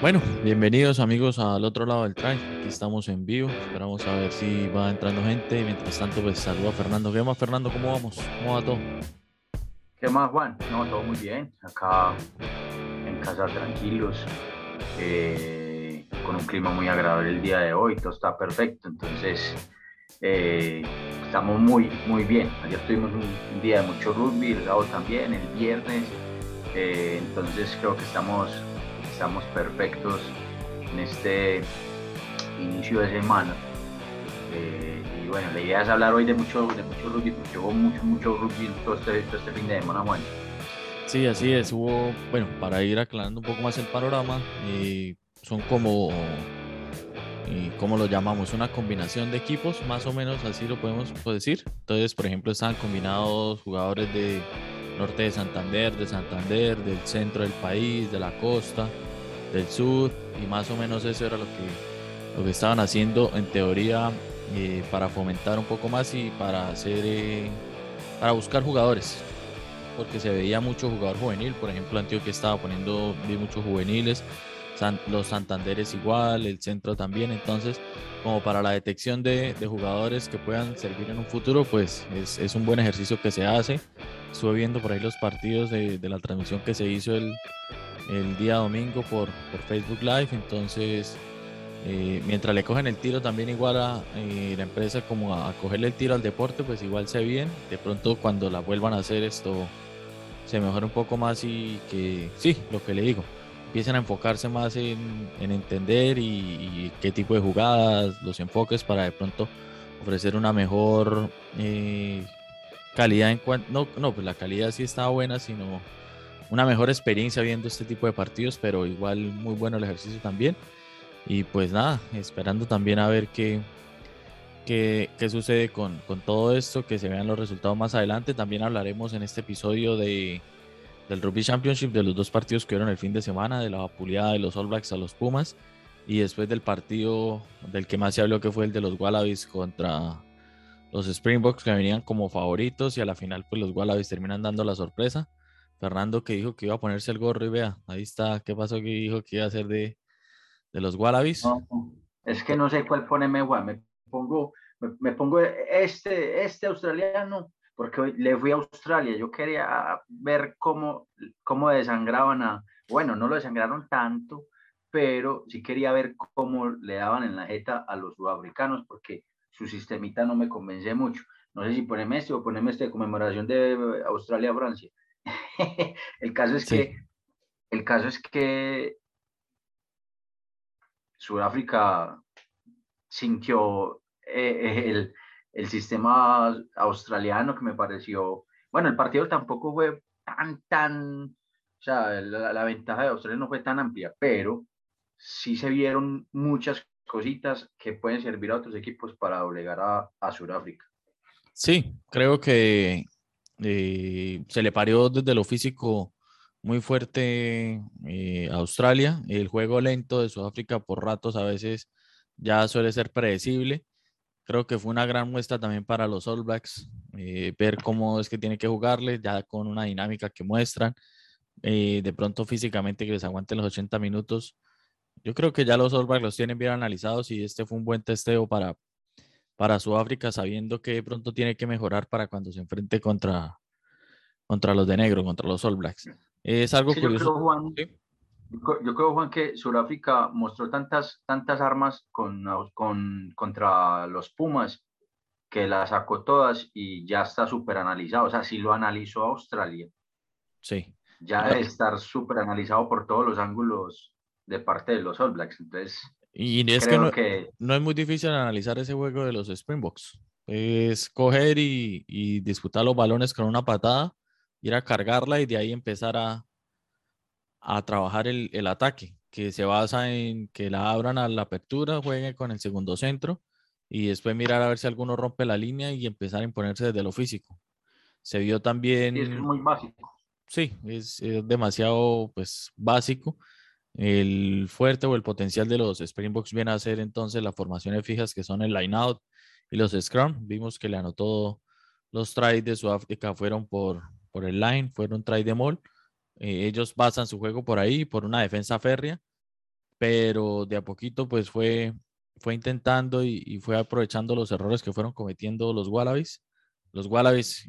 Bueno, bienvenidos amigos al otro lado del track. Aquí estamos en vivo. Esperamos a ver si va entrando gente. Mientras tanto, pues saludo a Fernando. ¿Qué más, Fernando? ¿Cómo vamos? ¿Cómo va todo? ¿Qué más, Juan? No, todo muy bien. Acá en casa tranquilos. Eh, con un clima muy agradable el día de hoy. Todo está perfecto. Entonces, eh, estamos muy, muy bien. Ayer tuvimos un, día de mucho rugby, el sábado también, el viernes. Eh, entonces, creo que estamos estamos perfectos en este inicio de semana. Eh, y bueno, la idea es hablar hoy de mucho, de mucho rugby, porque hubo mucho, mucho rugby todo este, todo este fin de semana, Juan. Sí, así es. Hubo, bueno, para ir aclarando un poco más el panorama, eh, son como, ¿cómo lo llamamos? Una combinación de equipos, más o menos así lo podemos decir. Entonces, por ejemplo, estaban combinados jugadores de norte de Santander, de Santander, del centro del país, de la costa, del sur y más o menos eso era lo que, lo que estaban haciendo en teoría eh, para fomentar un poco más y para hacer eh, para buscar jugadores. Porque se veía mucho jugador juvenil por ejemplo Antioquia estaba poniendo vi muchos juveniles los Santanderes igual el centro también. Entonces como para la detección de, jugadores que puedan servir en un futuro pues es, un buen ejercicio que se hace. Estuve viendo por ahí los partidos de la transmisión que se hizo el, el día domingo por, por Facebook Live. Entonces, eh, mientras le cogen el tiro también igual a eh, la empresa como a, cogerle el tiro al deporte, pues igual se bien. De pronto cuando la vuelvan a hacer esto se mejora un poco más y que sí, lo que le digo, empiecen a enfocarse más en, en entender y, qué tipo de jugadas, los enfoques para de pronto ofrecer una mejor eh, calidad en cuanto, no, no, pues la calidad sí está buena, sino una mejor experiencia viendo este tipo de partidos, pero igual muy bueno el ejercicio también. Y pues nada, esperando también a ver qué, qué, qué sucede con, con, todo esto, que se vean los resultados más adelante. También hablaremos en este episodio de, del Rugby Championship, de los dos partidos que fueron el fin de semana, de la vapuleada de los All Blacks a los Pumas, y después del partido del que más se habló, que fue el de los Wallabies contra los Springboks, que venían como favoritos, y a la final pues los Wallabies terminan dando la sorpresa. Fernando que dijo que iba a ponerse el gorro y vea, ahí está, ¿qué pasó que dijo que iba a hacer de, de los Wallabies? es que no sé cuál ponerme, me pongo, me, pongo este, este australiano, porque le fui a Australia, yo quería ver cómo, cómo desangraban a, bueno, no lo desangraron tanto, pero sí quería ver cómo le daban en la jeta a los sudafricanos, porque su sistemita no me convence mucho. No sé si ponerme este o ponerme este de conmemoración de Australia-Francia. el caso es que el caso es que Sudáfrica sintió eh, el, el, sistema australiano que me pareció, bueno, el partido tampoco fue tan, tan, o sea, la, ventaja de Australia no fue tan amplia, pero sí se vieron muchas cositas que pueden servir a otros equipos para doblegar a, a Sudáfrica. Sí, creo que eh, se le parió desde lo físico muy fuerte eh, Australia. El juego lento de Sudáfrica por ratos a veces ya suele ser predecible. Creo que fue una gran muestra también para los All Blacks, eh, ver cómo es que tiene que jugarle, ya con una dinámica que muestran. de pronto físicamente que les aguanten los 80 minutos. Yo creo que ya los All Blacks los tienen bien analizados y este fue un buen testeo para, para Sudáfrica, sabiendo que pronto tiene que mejorar para cuando se enfrente contra, contra los de negro, contra los All Blacks. Es algo curioso. Yo creo, Juan, yo creo, Juan, que Sudáfrica mostró tantas, tantas armas con, con, contra los Pumas que las sacó todas y ya está súper analizado. O sea, si lo analizó Australia. Sí. Ya debe estar súper analizado por todos los ángulos de parte de los All Blacks. Entonces, y es que no, no, es muy difícil analizar ese juego de los Springboks. Es coger y, y, disputar los balones con una patada, ir a cargarla y de ahí empezar a, a trabajar el, el, ataque, que se basa en que la abran a la apertura, jueguen con el segundo centro y después mirar a ver si alguno rompe la línea y empezar a imponerse desde lo físico. Se vio también... es muy básico. Sí, es, es demasiado pues básico el fuerte o el potencial de los Springboks viene a ser entonces las formaciones fijas que son el line out y los scrum. Vimos que le anotó los tries de Sudáfrica fueron por, por el line, fueron tries de mall. Eh, ellos basan su juego por ahí, por una defensa férrea. pero de a poquito pues fue, fue intentando y, fue aprovechando los errores que fueron cometiendo los Wallabies, los Wallabies,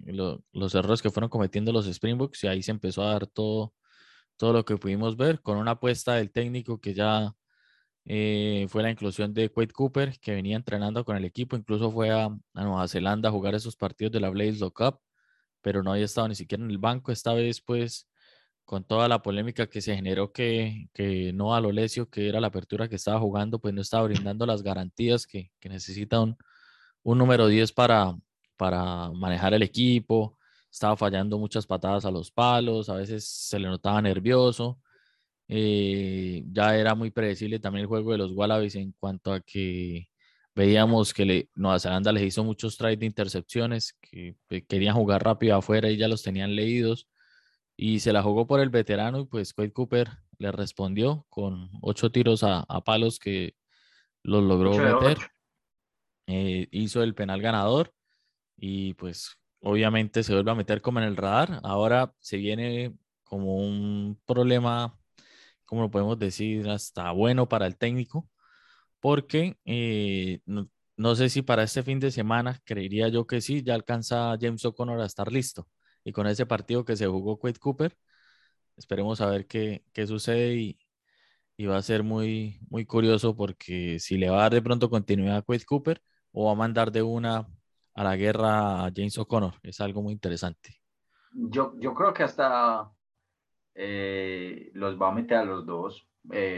los errores que fueron cometiendo los Springboks y ahí se empezó a dar todo, todo lo que pudimos ver con una apuesta del técnico que ya eh, fue la inclusión de Quade Cooper, que venía entrenando con el equipo, incluso fue a, Nueva Zelanda a jugar esos partidos de la Blaze Cup, pero no había estado ni siquiera en el banco. Esta vez, pues, con toda la polémica que se generó que, que no a Lolesio, que era la apertura que estaba jugando, pues no estaba brindando las garantías que, que necesita un, un número 10 para, para manejar el equipo. Estaba fallando muchas patadas a los palos, a veces se le notaba nervioso. Eh, ya era muy predecible también el juego de los Wallabies en cuanto a que veíamos que le, Nueva Zelanda les hizo muchos tries de intercepciones, que, querían jugar rápido afuera y ya los tenían leídos. Y se la jugó por el veterano y pues Quade Cooper le respondió con ocho tiros a, palos que los logró meter. Eh, hizo el penal ganador y pues obviamente se vuelve a meter como en el radar. Ahora se viene como un problema como lo podemos decir, hasta bueno para el técnico, porque eh, no, sé si para este fin de semana, creería yo que sí, ya alcanza James O'Connor a estar listo. Y con ese partido que se jugó Quade Cooper, esperemos a ver qué, qué sucede y, y, va a ser muy, muy curioso porque si le va a dar de pronto continuidad a Quade Cooper o va a mandar de una a la guerra a James O'Connor, es algo muy interesante. Yo, yo creo que hasta eh, los va a meter a los dos. Eh,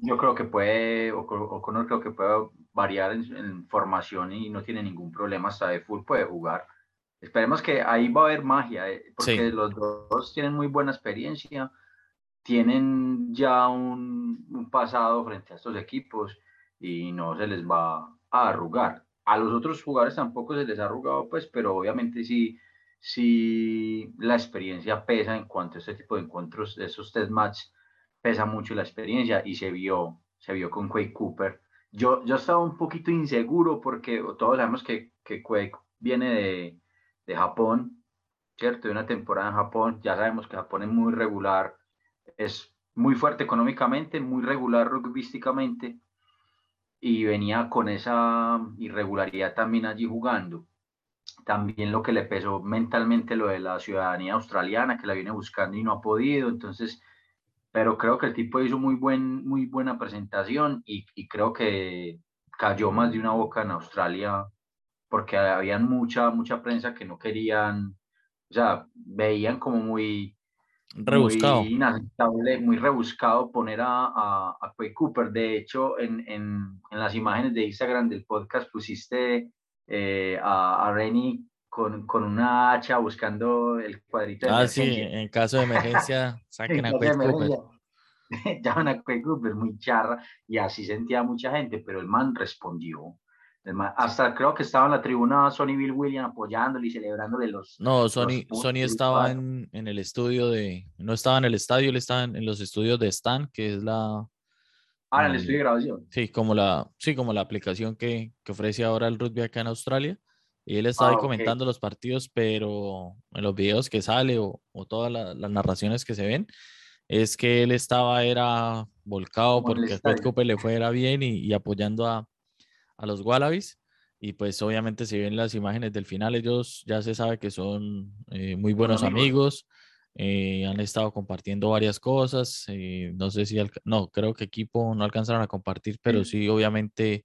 yo creo que puede, O'Connor creo que puede variar en, formación y no tiene ningún problema, hasta de full puede jugar. Esperemos que ahí va a haber magia, eh, porque los dos tienen muy buena experiencia, tienen ya un, un, pasado frente a estos equipos y no se les va a arrugar. A los otros jugadores tampoco se les ha arrugado, pues, pero obviamente sí si la experiencia pesa en cuanto a este tipo de encuentros, esos test match, pesa mucho la experiencia y se vio, se vio con Quake Cooper. Yo, yo estaba un poquito inseguro porque todos sabemos que, que Quake viene de, de Japón, ¿cierto? De una temporada en Japón. Ya sabemos que Japón es muy regular, es muy fuerte económicamente, muy regular rugbyísticamente y venía con esa irregularidad también allí jugando. También lo que le pesó mentalmente lo de la ciudadanía australiana, que la viene buscando y no ha podido, entonces, pero creo que el tipo hizo muy, buen, muy buena presentación y, creo que cayó más de una boca en Australia porque había mucha, mucha prensa que no querían, o sea, veían como muy rebuscado, muy inaceptable, muy rebuscado poner a, a, a Cooper. De hecho, en, en, en las imágenes de Instagram del podcast pusiste eh, a, a Rennie con, con, una hacha buscando el cuadrito de Ah, sí, en caso de emergencia, saquen a Quake Cooper. Llaman a Quake Cooper, muy charra, y así sentía mucha gente, pero el man respondió. Hasta creo que estaba en la tribuna Sony Bill Williams apoyándole y celebrándole los. No, Sony, Sony estaba en, en, el estudio de. No estaba en el estadio, él estaba en, en los estudios de Stan, que es la, Ah, en el estudio de grabación. Sí, como la, sí, como la aplicación que, que ofrece ahora el rugby acá en Australia. Y él estaba ahí ah, comentando los partidos, pero en los videos que sale o, o todas las narraciones que se ven, es que él estaba, era volcado porque a Fred Cooper le fuera bien y, y apoyando a, a, los Wallabies. Y pues obviamente se ven las imágenes del final, ellos ya se sabe que son eh, muy buenos amigos eh, han estado compartiendo varias cosas. Eh, no sé si, no, creo que equipo no alcanzaron a compartir, pero sí, obviamente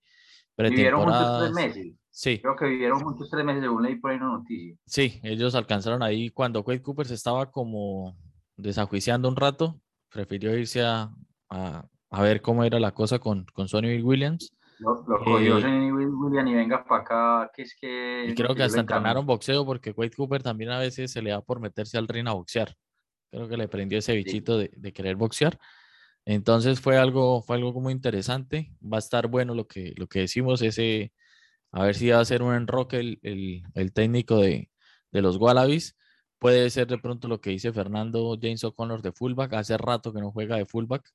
Vivieron juntos tres meses. Sí. Creo que vivieron juntos tres meses, según leí por ahí una noticia. Sí, ellos alcanzaron ahí cuando Quade Cooper se estaba como desajuiciando un rato, prefirió irse a, a, a ver cómo era la cosa con, con Sonny Williams. Lo, cogió eh, William y venga para acá, que es que... Y creo que hasta entrenaron boxeo porque Wade Cooper también a veces se le da por meterse al ring a boxear. Creo que le prendió ese bichito de, de, querer boxear. Entonces fue algo, fue algo muy interesante. Va a estar bueno lo que, lo que decimos, ese, a ver si va a ser un enroque el, el, el técnico de, de los Wallabies. Puede ser de pronto lo que dice Fernando James O'Connor de fullback. Hace rato que no juega de fullback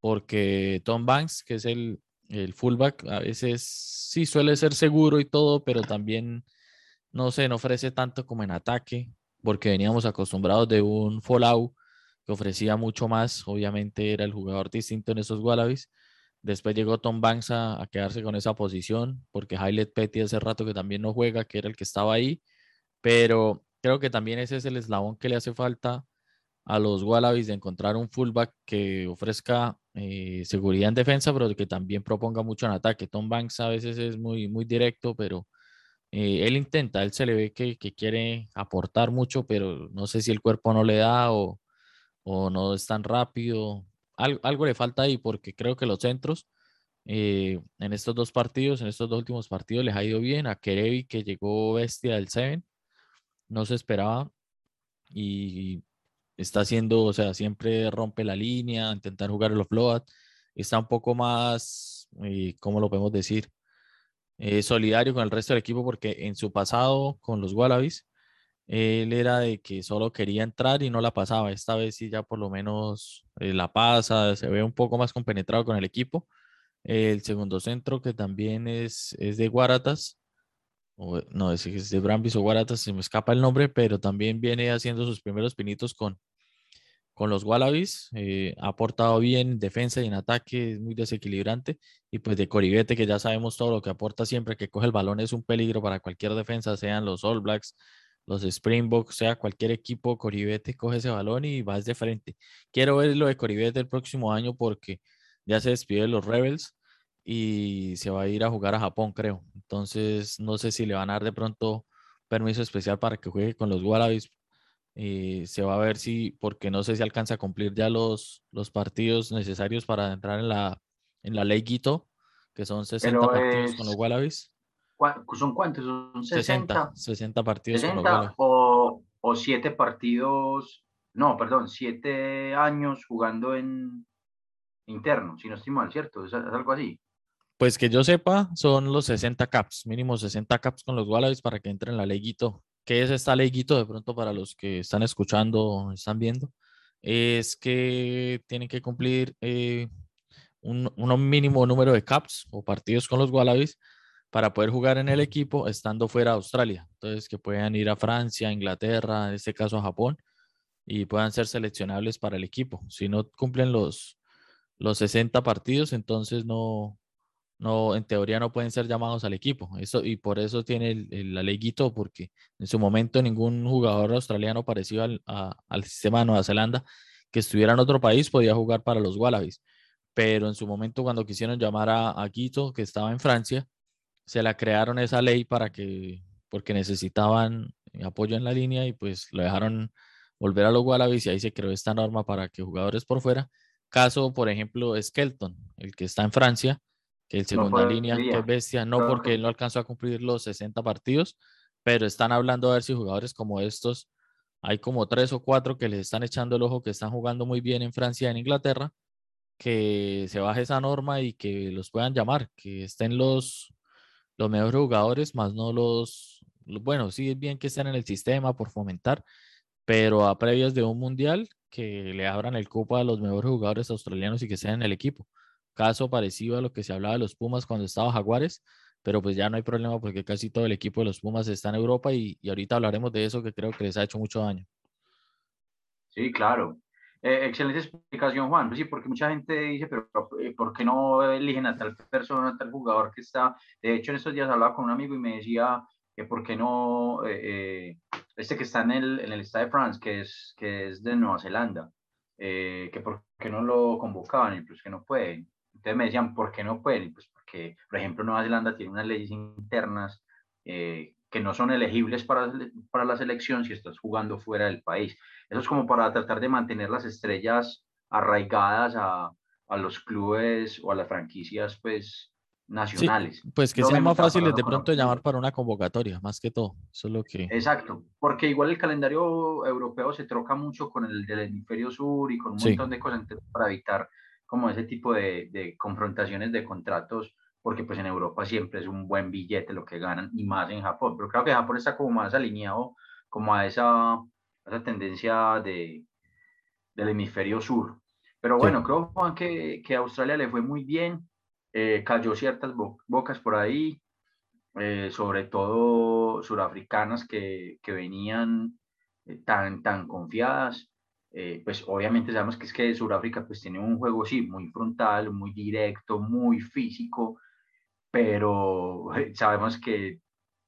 porque Tom Banks, que es el, el fullback a veces sí suele ser seguro y todo, pero también no sé, no ofrece tanto como en ataque, porque veníamos acostumbrados de un Fallout que ofrecía mucho más. Obviamente era el jugador distinto en esos Wallabies. Después llegó Tom Banks a, quedarse con esa posición, porque Haile Petty hace rato que también no juega, que era el que estaba ahí. Pero creo que también ese es el eslabón que le hace falta a los Wallabies de encontrar un fullback que ofrezca eh, seguridad en defensa, pero que también proponga mucho en ataque. Tom Banks a veces es muy, muy directo, pero eh, él intenta, él se le ve que, quiere aportar mucho, pero no sé si el cuerpo no le da o, no es tan rápido. Algo, le falta ahí porque creo que los centros eh, en estos dos partidos, en estos dos últimos partidos les ha ido bien. A Kerevi que llegó bestia del 7, no se esperaba y está haciendo, o sea, siempre rompe la línea, intentar jugar los float, está un poco más, eh, ¿cómo lo podemos decir? Eh, solidario con el resto del equipo porque en su pasado con los Wallabies, él era de que solo quería entrar y no la pasaba. Esta vez sí ya por lo menos eh, la pasa, se ve un poco más compenetrado con el equipo. el segundo centro que también es, es de Guaratas, no, es, es de Brambis o Guaratas, se me escapa el nombre, pero también viene haciendo sus primeros pinitos con, con los Wallabies. Eh, ha aportado bien en defensa y en ataque, es muy desequilibrante. Y pues de Coribete, que ya sabemos todo lo que aporta siempre, que coge el balón, es un peligro para cualquier defensa, sean los All Blacks, los Springboks, sea cualquier equipo, Coribete coge ese balón y vas de frente. Quiero ver lo de Coribete el próximo año porque ya se despide de los Rebels y se va a ir a jugar a Japón, creo. Entonces, no sé si le van a dar de pronto permiso especial para que juegue con los Wallabies. Eh, se va a ver si, porque no sé si alcanza a cumplir ya los, los partidos necesarios para entrar en la, en la ley Guito, que son 60 partidos con los Wallabies. ¿Son cuántos? ¿Son 60? 60, partidos con los Wallabies. O, o 7 partidos, no, perdón, 7 años jugando en interno, si no estoy mal, ¿cierto? es algo así. Pues que yo sepa, son los 60 caps, mínimo 60 caps con los Wallabies para que entren en la leguito. ¿Qué es esta leguito de pronto para los que están escuchando están viendo? Es que tienen que cumplir eh, un, mínimo número de caps o partidos con los Wallabies para poder jugar en el equipo estando fuera de Australia. Entonces, que puedan ir a Francia, Inglaterra, en este caso a Japón, y puedan ser seleccionables para el equipo. Si no cumplen los, los 60 partidos, entonces no, no, en teoría no pueden ser llamados al equipo. Eso, y por eso tiene la ley Guito, porque en su momento ningún jugador australiano parecido al, al, sistema de Nueva Zelanda que estuviera en otro país podía jugar para los Wallabies. Pero en su momento cuando quisieron llamar a, a Guito, que estaba en Francia, se la crearon esa ley para que, porque necesitaban apoyo en la línea y pues lo dejaron volver a los Wallabies y ahí se creó esta norma para que jugadores por fuera, caso por ejemplo Skelton, el que está en Francia, que el segunda línea, que es bestia, no porque él no alcanzó a cumplir los 60 partidos, pero están hablando a ver si jugadores como estos, hay como tres o cuatro que les están echando el ojo, que están jugando muy bien en Francia y en Inglaterra, que se baje esa norma y que los puedan llamar, que estén los, los mejores jugadores, más no los, bueno, sí es bien que estén en el sistema por fomentar, pero a previas de un mundial, que le abran el cupo a los mejores jugadores australianos y que sean en el equipo caso parecido a lo que se hablaba de los Pumas cuando estaba Jaguares, pero pues ya no hay problema porque casi todo el equipo de los Pumas está en Europa y, ahorita hablaremos de eso que creo que les ha hecho mucho daño. Sí, claro. Eh, excelente explicación, Juan. Sí, porque mucha gente dice, pero eh, ¿por qué no eligen a tal persona, a tal jugador que está? De hecho, en estos días hablaba con un amigo y me decía que por qué no, eh, este que está en el, en el Stade de France, que es, que es de Nueva Zelanda, que por qué no lo convocaban y pues que no pueden. Entonces me decían, ¿por qué no pueden? Pues porque, por ejemplo, Nueva Zelanda tiene unas leyes internas eh, que no son elegibles para, para la selección si estás jugando fuera del país. Eso es como para tratar de mantener las estrellas arraigadas a, a los clubes o a las franquicias, pues, nacionales. pues que sea más fácil de pronto llamar para una convocatoria, más que todo. Eso lo que... Exacto, porque igual el calendario europeo se troca mucho con el del hemisferio sur y con un montón de cosas para evitar como ese tipo de, de, confrontaciones de contratos, porque pues en Europa siempre es un buen billete lo que ganan y más en Japón, pero creo que Japón está como más alineado como a esa, esa tendencia de, del hemisferio sur. Pero bueno, creo Juan, que, que a Australia le fue muy bien, eh, cayó ciertas bocas por ahí, eh, sobre todo surafricanas que, que venían eh, tan, tan confiadas. Eh, pues obviamente sabemos que es que Sudáfrica pues tiene un juego, sí, muy frontal, muy directo, muy físico, pero sabemos que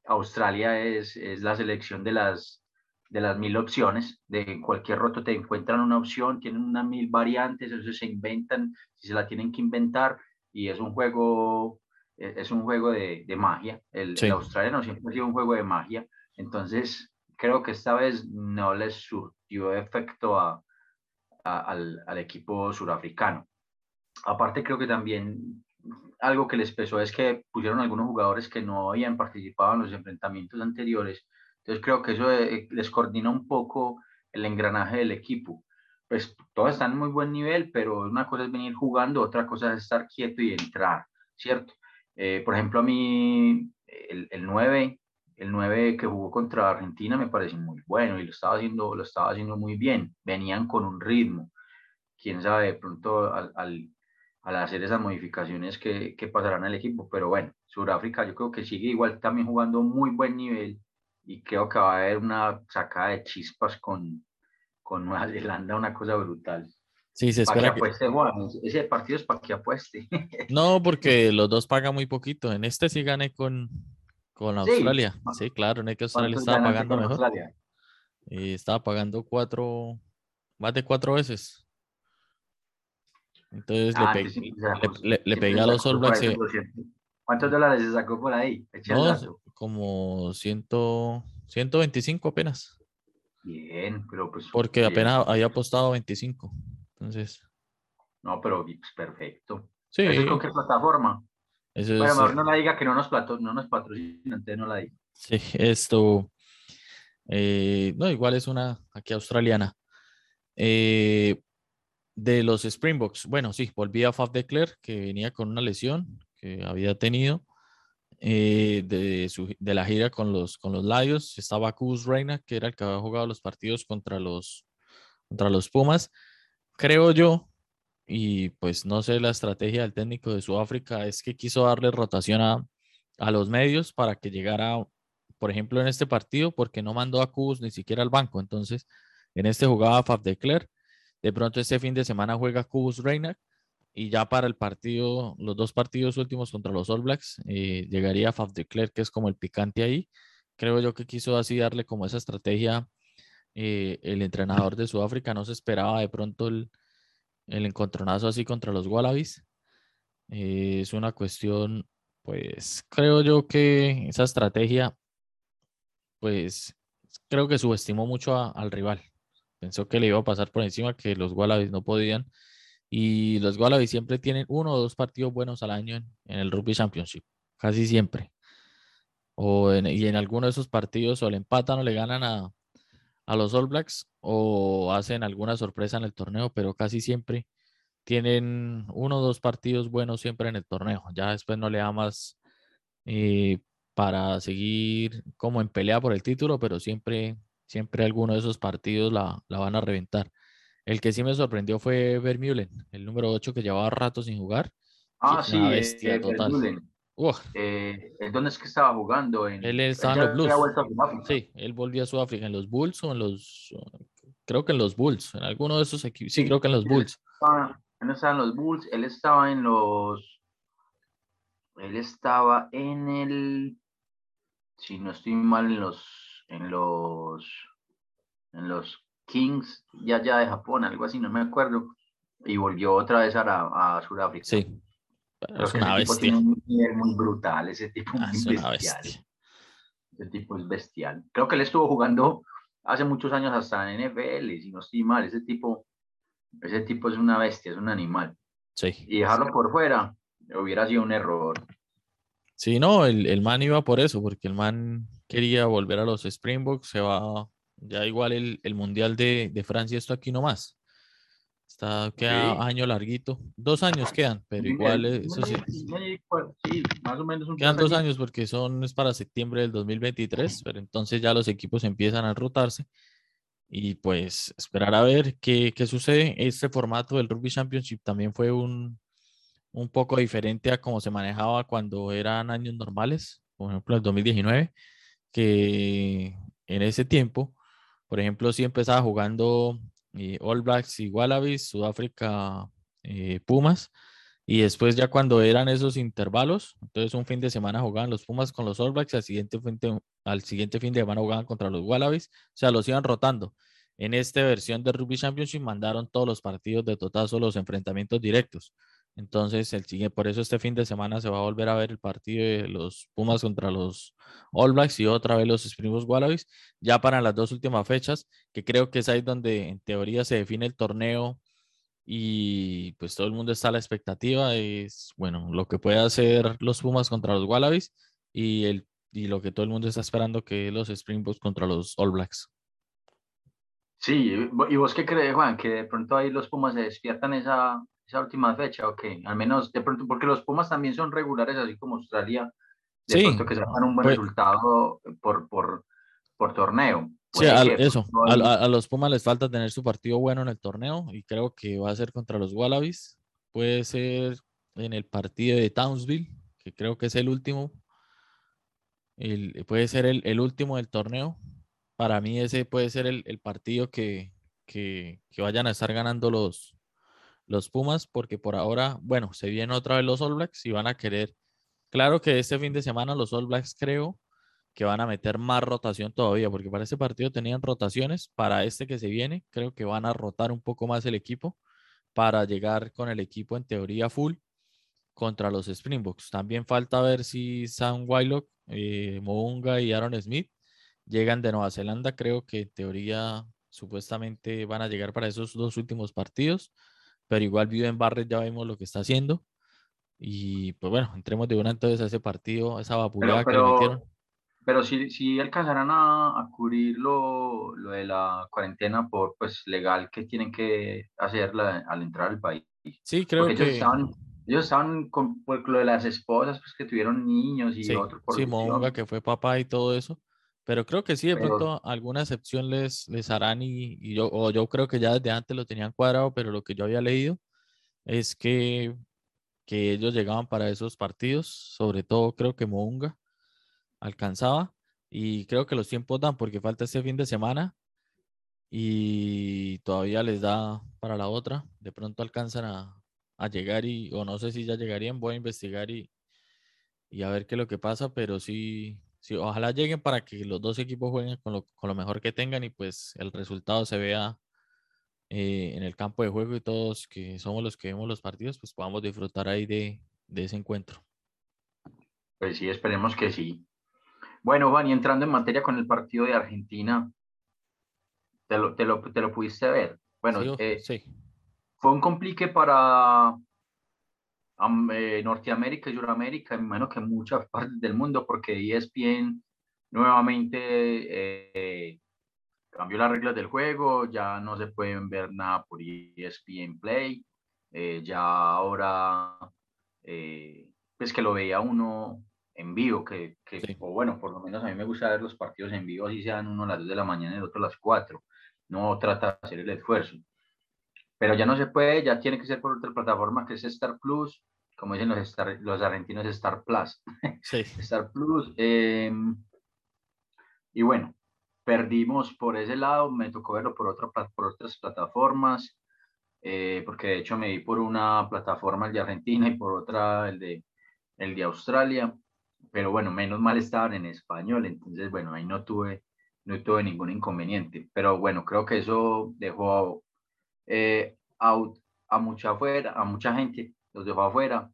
Australia es, es la selección de las, de las mil opciones, de cualquier roto te encuentran una opción, tienen una mil variantes, eso se inventan, si se la tienen que inventar, y es un juego, e, es un juego de, de magia. El, el, australiano siempre ha sido un juego de magia, entonces creo que esta vez no les surtió efecto a, al, al, equipo surafricano. Aparte creo que también algo que les pesó es que pusieron algunos jugadores que no habían participado en los enfrentamientos anteriores entonces creo que eso eh, les coordina un poco el engranaje del equipo. Pues todos están en muy buen nivel, pero una cosa es venir jugando, otra cosa es estar quieto y entrar, ¿cierto? Eh, por ejemplo, a mí el, el 9, el 9 que jugó contra Argentina me parece muy bueno y lo estaba haciendo, lo estaba haciendo muy bien. Venían con un ritmo. Quién sabe, de pronto al, al, al hacer esas modificaciones que, que pasarán al equipo, pero bueno, Sudáfrica yo creo que sigue igual también jugando muy buen nivel y creo que va a haber una sacada de chispas con, con Nueva Zelanda, una cosa brutal. Sí, se espera que, apueste, Juan. Ese partido es para que apueste. No, porque los dos pagan muy poquito. En este sí gané con, con Australia. Sí, claro, en el que Australia estaba pagando mejor. Y estaba pagando cuatro, más de cuatro veces. Entonces le, ah, pegué, le, le, pegué a los All Blacks. ¿Cuántos dólares se sacó por ahí? No, como 100, 125 apenas. Bien, pero pues. Porque apenas había apostado 25. Entonces. No, pero pues, perfecto. Sí. ¿Eso es con qué plataforma? Eso bueno, mejor no la diga que no nos, plato, no nos patrocina, entonces no la diga. Sí, esto. Eh, no, igual es una aquí australiana. Eh, de los Springboks, bueno, sí, volví a Faf de Klerk, que venía con una lesión que había tenido. Eh, de, de, la gira con los, con los Lions. Estaba Kuz Reina, que era el que había jugado los partidos contra los, contra los Pumas. Creo yo, y pues no sé la estrategia del técnico de Sudáfrica, es que quiso darle rotación a, a los medios para que llegara, por ejemplo, en este partido, porque no mandó a Kuz ni siquiera al banco. Entonces, en este jugaba Fab de Klerk. De pronto este fin de semana juega Kuz Reina y ya para el partido, los dos partidos últimos contra los All Blacks, eh, llegaría Faf de Klerk, que es como el picante ahí. Creo yo que quiso así darle como esa estrategia. Eh, el entrenador de Sudáfrica no se esperaba de pronto el, el encontronazo así contra los Wallabies. Eh, es una cuestión, pues creo yo que esa estrategia, pues creo que subestimó mucho al rival. Pensó que le iba a pasar por encima, que los Wallabies no podían y los Wallabies siempre tienen uno o dos partidos buenos al año en, el Rugby Championship, casi siempre. Y en alguno de esos partidos o le empatan o le ganan a, a los All Blacks o hacen alguna sorpresa en el torneo, pero casi siempre tienen uno o dos partidos buenos siempre en el torneo. Ya después no le da más eh, para seguir como en pelea por el título, pero siempre, siempre alguno de esos partidos la, la van a reventar. El que sí me sorprendió fue Vermeulen, el número 8 que llevaba rato sin jugar. Ah, sí, bestia eh, total. Eh, ¿Dónde es que estaba jugando? En, él estaba en los Blues. Sí, él volvió a Sudáfrica en los Bulls o en los. Creo que en los Bulls, en alguno de esos equipos. Sí, creo que en los Bulls. Él estaba, en los Bulls, él estaba en los. Él estaba en el. Si no estoy mal, en los. En los. En los Kings, ya ya de Japón, algo así, no me acuerdo, y volvió otra vez a, a Sudáfrica. Sí, es una bestia. Tiene un nivel muy brutal, ese tipo ah, es bestial. Ese tipo es bestial. Creo que él estuvo jugando hace muchos años hasta en NFL, si no estoy mal, ese tipo, ese tipo es una bestia, es un animal. Sí. Y dejarlo por fuera hubiera sido un error. Sí, no, el, el man iba por eso, porque el man quería volver a los Springboks, se va ya igual el, el Mundial de, de, Francia, esto aquí nomás. Está, queda año larguito. Dos años quedan, pero igual eso sí. Sí, más o menos Quedan dos años porque son es para septiembre del 2023, pero entonces ya los equipos empiezan a rotarse y pues esperar a ver qué, qué sucede. Este formato del Rugby Championship también fue un, un poco diferente a cómo se manejaba cuando eran años normales, por ejemplo el 2019, que en ese tiempo por ejemplo, si empezaba jugando All Blacks y Wallabies, Sudáfrica, Pumas. Y después ya cuando eran esos intervalos, entonces un fin de semana jugaban los Pumas con los All Blacks y al siguiente fin de, al siguiente fin de semana jugaban contra los Wallabies. O sea, los iban rotando. En esta versión de Rugby Championship mandaron todos los partidos de totazo, los enfrentamientos directos. Entonces, el por eso este fin de semana se va a volver a ver el partido de los Pumas contra los All Blacks y otra vez los Springboks Wallabies, ya para las dos últimas fechas, que creo que es ahí donde en teoría se define el torneo y pues todo el mundo está a la expectativa. Es, bueno, lo que puede hacer los Pumas contra los Wallabies y, el, y lo que todo el mundo está esperando que los Springboks contra los All Blacks. Sí, ¿y vos qué crees, Juan? Que de pronto ahí los Pumas se despiertan esa, esa última fecha, ok, al menos de pronto, porque los Pumas también son regulares, así como Australia, de pronto que sacan un buen pues resultado por, por, por torneo. Sí, eso, a, los Pumas les falta tener su partido bueno en el torneo y creo que va a ser contra los Wallabies, puede ser en el partido de Townsville, que creo que es el último, el, puede ser el, el, último del torneo. Para mí ese puede ser el, el partido que, que, que vayan a estar ganando los, los Pumas, porque por ahora, bueno, se vienen otra vez los All Blacks y van a querer. Claro que este fin de semana los All Blacks creo que van a meter más rotación todavía, porque para ese partido tenían rotaciones, para este que se viene, creo que van a rotar un poco más el equipo para llegar con el equipo en teoría full contra los Springboks. También falta ver si Sam Wylock, eh, y Aaron Smith llegan de Nueva Zelanda. Creo que en teoría supuestamente van a llegar para esos dos últimos partidos pero igual en Barret ya vemos lo que está haciendo. Y pues bueno, entremos de una entonces a ese partido, esa vapuleada que le metieron. Pero si, si alcanzarán a, a cubrir lo, lo, de la cuarentena por pues legal que tienen que hacer al entrar al país. Sí, creo que... Ellos estaban, ellos estaban con lo de las esposas pues, que tuvieron niños y sí, otro por Sí, Monga, que fue papá y todo eso. Pero creo que sí, de pronto alguna excepción les, les harán y, yo, o yo creo que ya desde antes lo tenían cuadrado, pero lo que yo había leído es que, que ellos llegaban para esos partidos, sobre todo creo que Mounga alcanzaba y creo que los tiempos dan porque falta este fin de semana y todavía les da para la otra, de pronto alcanzan a, a llegar y, o no sé si ya llegarían, voy a investigar y, y a ver qué es lo que pasa, pero sí, sí, ojalá lleguen para que los dos equipos jueguen con lo, mejor que tengan y pues el resultado se vea eh, en el campo de juego y todos que somos los que vemos los partidos, pues podamos disfrutar ahí de, ese encuentro. Pues sí, esperemos que sí. Bueno, Juan, y entrando en materia con el partido de Argentina, ¿te lo, te lo, pudiste ver? Bueno, sí, eh, sí. fue un complique para, eh, Norteamérica y Suramérica, imagino que muchas partes del mundo, porque ESPN nuevamente eh, cambió las reglas del juego, ya no se pueden ver nada por ESPN Play, eh, ya ahora, pues que lo veía uno en vivo, que, que o bueno, por lo menos a mí me gusta ver los partidos en vivo, así sean uno a las 2 de la mañana y el otro a las 4, no trata de hacer el esfuerzo pero ya no se puede, ya tiene que ser por otra plataforma que es Star Plus, como dicen los, los argentinos, Star Plus. Sí. Star Plus. Em, y bueno, perdimos por ese lado, me tocó verlo por, otra, por otras plataformas, eh, porque de hecho me di por una plataforma el de Argentina y por otra el de, el de Australia, pero bueno, menos mal estaban en español, entonces bueno, ahí no tuve, no tuve ningún inconveniente, pero bueno, creo que eso dejó eh, out a mucha afuera, a mucha gente, los dejó afuera.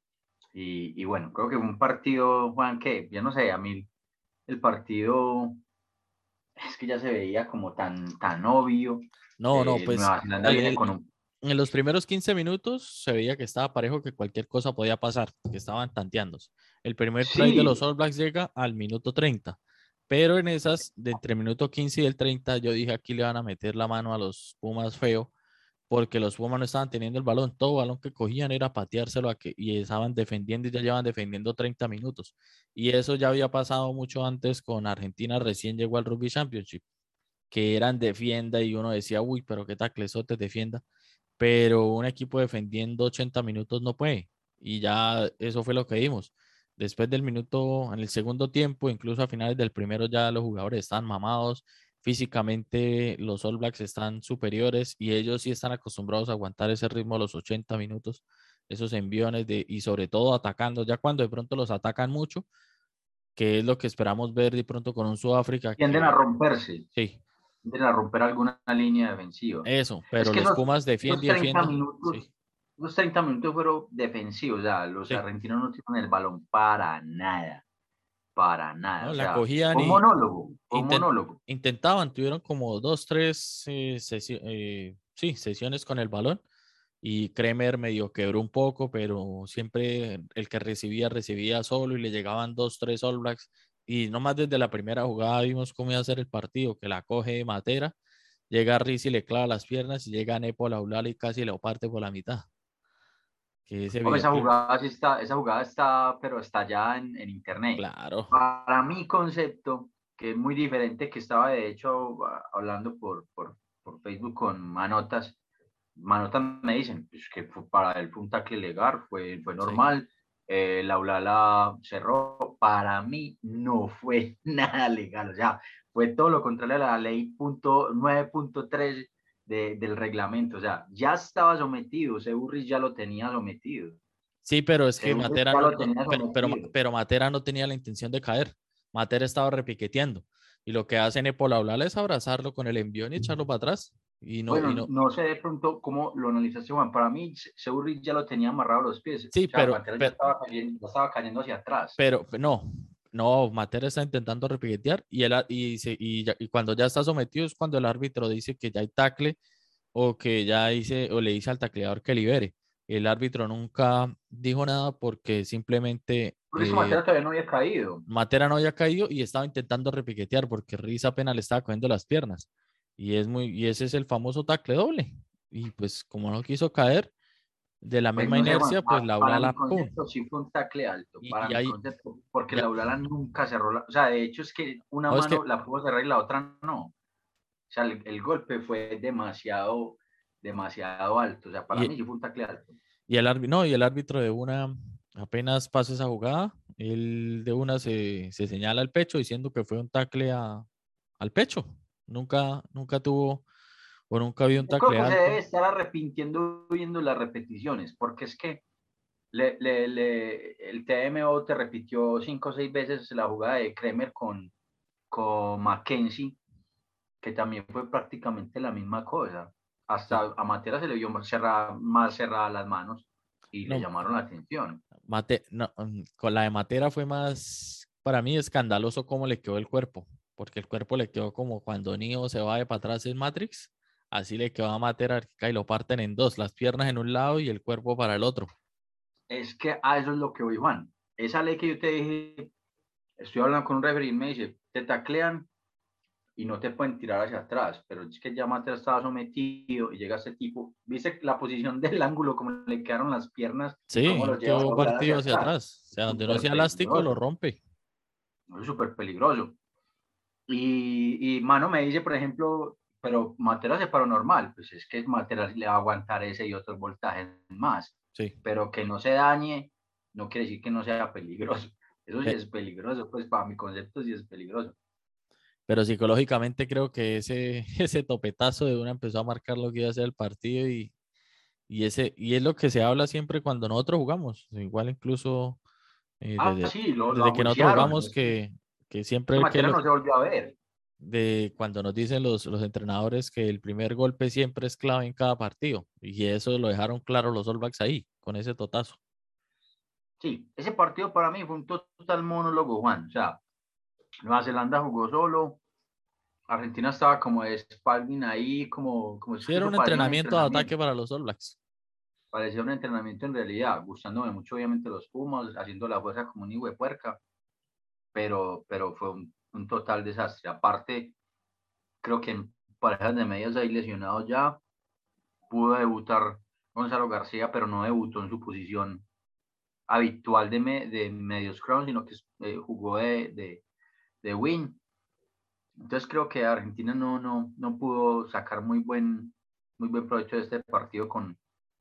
Y, y, bueno, creo que fue un partido, Juan, que ya no sé, a mí el partido es que ya se veía como tan, tan obvio. No, no, eh, pues en los primeros 15 minutos se veía que estaba parejo, que cualquier cosa podía pasar, que estaban tanteándose. El primer try de los All Blacks llega al minuto 30, pero en esas, de entre minuto 15 y el 30, yo dije aquí le van a meter la mano a los Pumas feo porque los Pumas no estaban teniendo el balón, todo balón que cogían era pateárselo a que, y estaban defendiendo y ya llevan defendiendo 30 minutos. Y eso ya había pasado mucho antes con Argentina, recién llegó al Rugby Championship, que eran defienda y uno decía, uy, pero qué taclesote defienda. Pero un equipo defendiendo 80 minutos no puede. Y ya eso fue lo que vimos. Después del minuto, en el segundo tiempo, incluso a finales del primero ya los jugadores estaban mamados, físicamente los All Blacks están superiores y ellos sí están acostumbrados a aguantar ese ritmo a los 80 minutos, esos enviones de, y sobre todo atacando, ya cuando de pronto los atacan mucho, que es lo que esperamos ver de pronto con un Sudáfrica. Tienden a romperse. Sí. Tienden a romper alguna línea defensiva. Eso, pero los Pumas defienden, defienden. Los 30 minutos fueron defensivos, o sea, los argentinos no tienen el balón para nada para nada. No, la cogían un monólogo, un monólogo. Intentaban, tuvieron como dos, tres eh, eh, sí, sesiones con el balón y Kremer medio quebró un poco, pero siempre el que recibía, recibía solo y le llegaban dos, tres All Blacks. Y nomás desde la primera jugada vimos cómo iba a ser el partido, que la coge Matera, llega Riz y le clava las piernas y llega Nepo a la y casi le parte por la mitad que ese esa, jugada sí está, esa jugada está, pero está ya en, en, internet. Claro. Para mi concepto, que es muy diferente, que estaba de hecho ah, hablando por, por, por Facebook con Manotas. Manotas me dicen pues, que fue para él fue un tackle legal, fue, fue normal. Sí. Eh, la cerró. Para mí no fue nada legal. O sea, fue todo lo contrario a la ley 9.3 de, del reglamento. O sea, ya estaba sometido, Seburris ya lo tenía sometido. Sí, pero es que Matera no, pero, pero, pero, Matera no tenía la intención de caer. Matera estaba repiqueteando. Y lo que hace Nepal hablar es abrazarlo con el envión y echarlo para atrás. Y no, bueno, y no, no... sé de pronto cómo lo analizaste, Juan. Para mí, Seburri ya lo tenía amarrado a los pies. Sí, o sea, pero, pero estaba, cayendo, estaba, cayendo, hacia atrás. Pero no, no, Matera está intentando repiquetear y, el, y, y, cuando ya está sometido es cuando el árbitro dice que ya hay tacle o que ya dice o le dice al tacleador que libere. El árbitro nunca dijo nada porque simplemente. Por eso Matera eh, todavía no había caído. Matera no había caído y estaba intentando repiquetear porque Riz apenas le estaba cogiendo las piernas. Y, es muy, y ese es el famoso tacle doble. Y pues, como no quiso caer, de la pues, misma inercia, pues la Ulala. Sí, fue un tacle alto. para concepto, porque la Ulala nunca cerró. La, o sea, de hecho, es que una mano la pudo cerrar y la otra no. O sea, el, golpe fue demasiado, demasiado alto. O sea, para mí sí fue un tacle alto. Y el árbitro, no, y el árbitro de una, apenas pasa esa jugada, él de una se, se señala el pecho diciendo que fue un tacle a, al pecho. Nunca, nunca tuvo o nunca había un tacle se debe estar arrepintiendo viendo las repeticiones, porque es que le, le, el TMO te repitió cinco o seis veces la jugada de Kremer con, con Mackenzie, que también fue prácticamente la misma cosa. Hasta a Matera se le vio más cerrada, más cerrada las manos y le llamaron la atención. Mate, no, mm, con la de Matera fue más, para mí, escandaloso cómo le quedó el cuerpo, porque el cuerpo le quedó como cuando Neo se va de para atrás en Matrix, Así le quedó a Matera y lo parten en dos, las piernas en un lado y el cuerpo para el otro. Es que a eso es lo que voy, Juan. Esa ley que yo te dije, estoy hablando con un referee y me dice, te taclean y no te pueden tirar hacia atrás, pero es que ya Matera estaba sometido y llega ese tipo, viste la posición del ángulo, como le quedaron las piernas. Sí, quedó partido hacia atrás. O sea, donde no sea elástico lo rompe. Es súper peligroso. Y, y Mano me dice, por ejemplo, pero Matera se paró normal, pues es que Matera le va a aguantar ese y otros voltajes más. Sí. Pero que no se dañe no quiere decir que no sea peligroso. Eso sí es peligroso, pues para mi concepto sí es peligroso. Pero psicológicamente creo que ese, ese topetazo de una empezó a marcar lo que iba a ser el partido y, y, ese, y es lo que se habla siempre cuando nosotros jugamos. Igual incluso eh, ah, desde, sí, lo, que nosotros jugamos que, que siempre... Que no se volvió a ver de cuando nos dicen los, los entrenadores que el primer golpe siempre es clave en cada partido. Y eso lo dejaron claro los All Blacks ahí, con ese totazo. Sí, ese partido para mí fue un total monólogo, Juan. O sea, Nueva Zelanda jugó solo, Argentina estaba como de spalding ahí, como... como sí, era un entrenamiento, de ataque para los All Blacks. Parecía un entrenamiento en realidad, gustándome mucho obviamente los Pumas, haciendo la fuerza como un hijo de puerca, pero, pero fue un un total desastre. Aparte, creo que en parejas de medias hay lesionado ya. Pudo debutar Gonzalo García, pero no debutó en su posición habitual de, de medios crown, sino que eh, jugó de, de, de, win. Entonces creo que Argentina no, no, no pudo sacar muy buen, muy buen provecho de este partido con,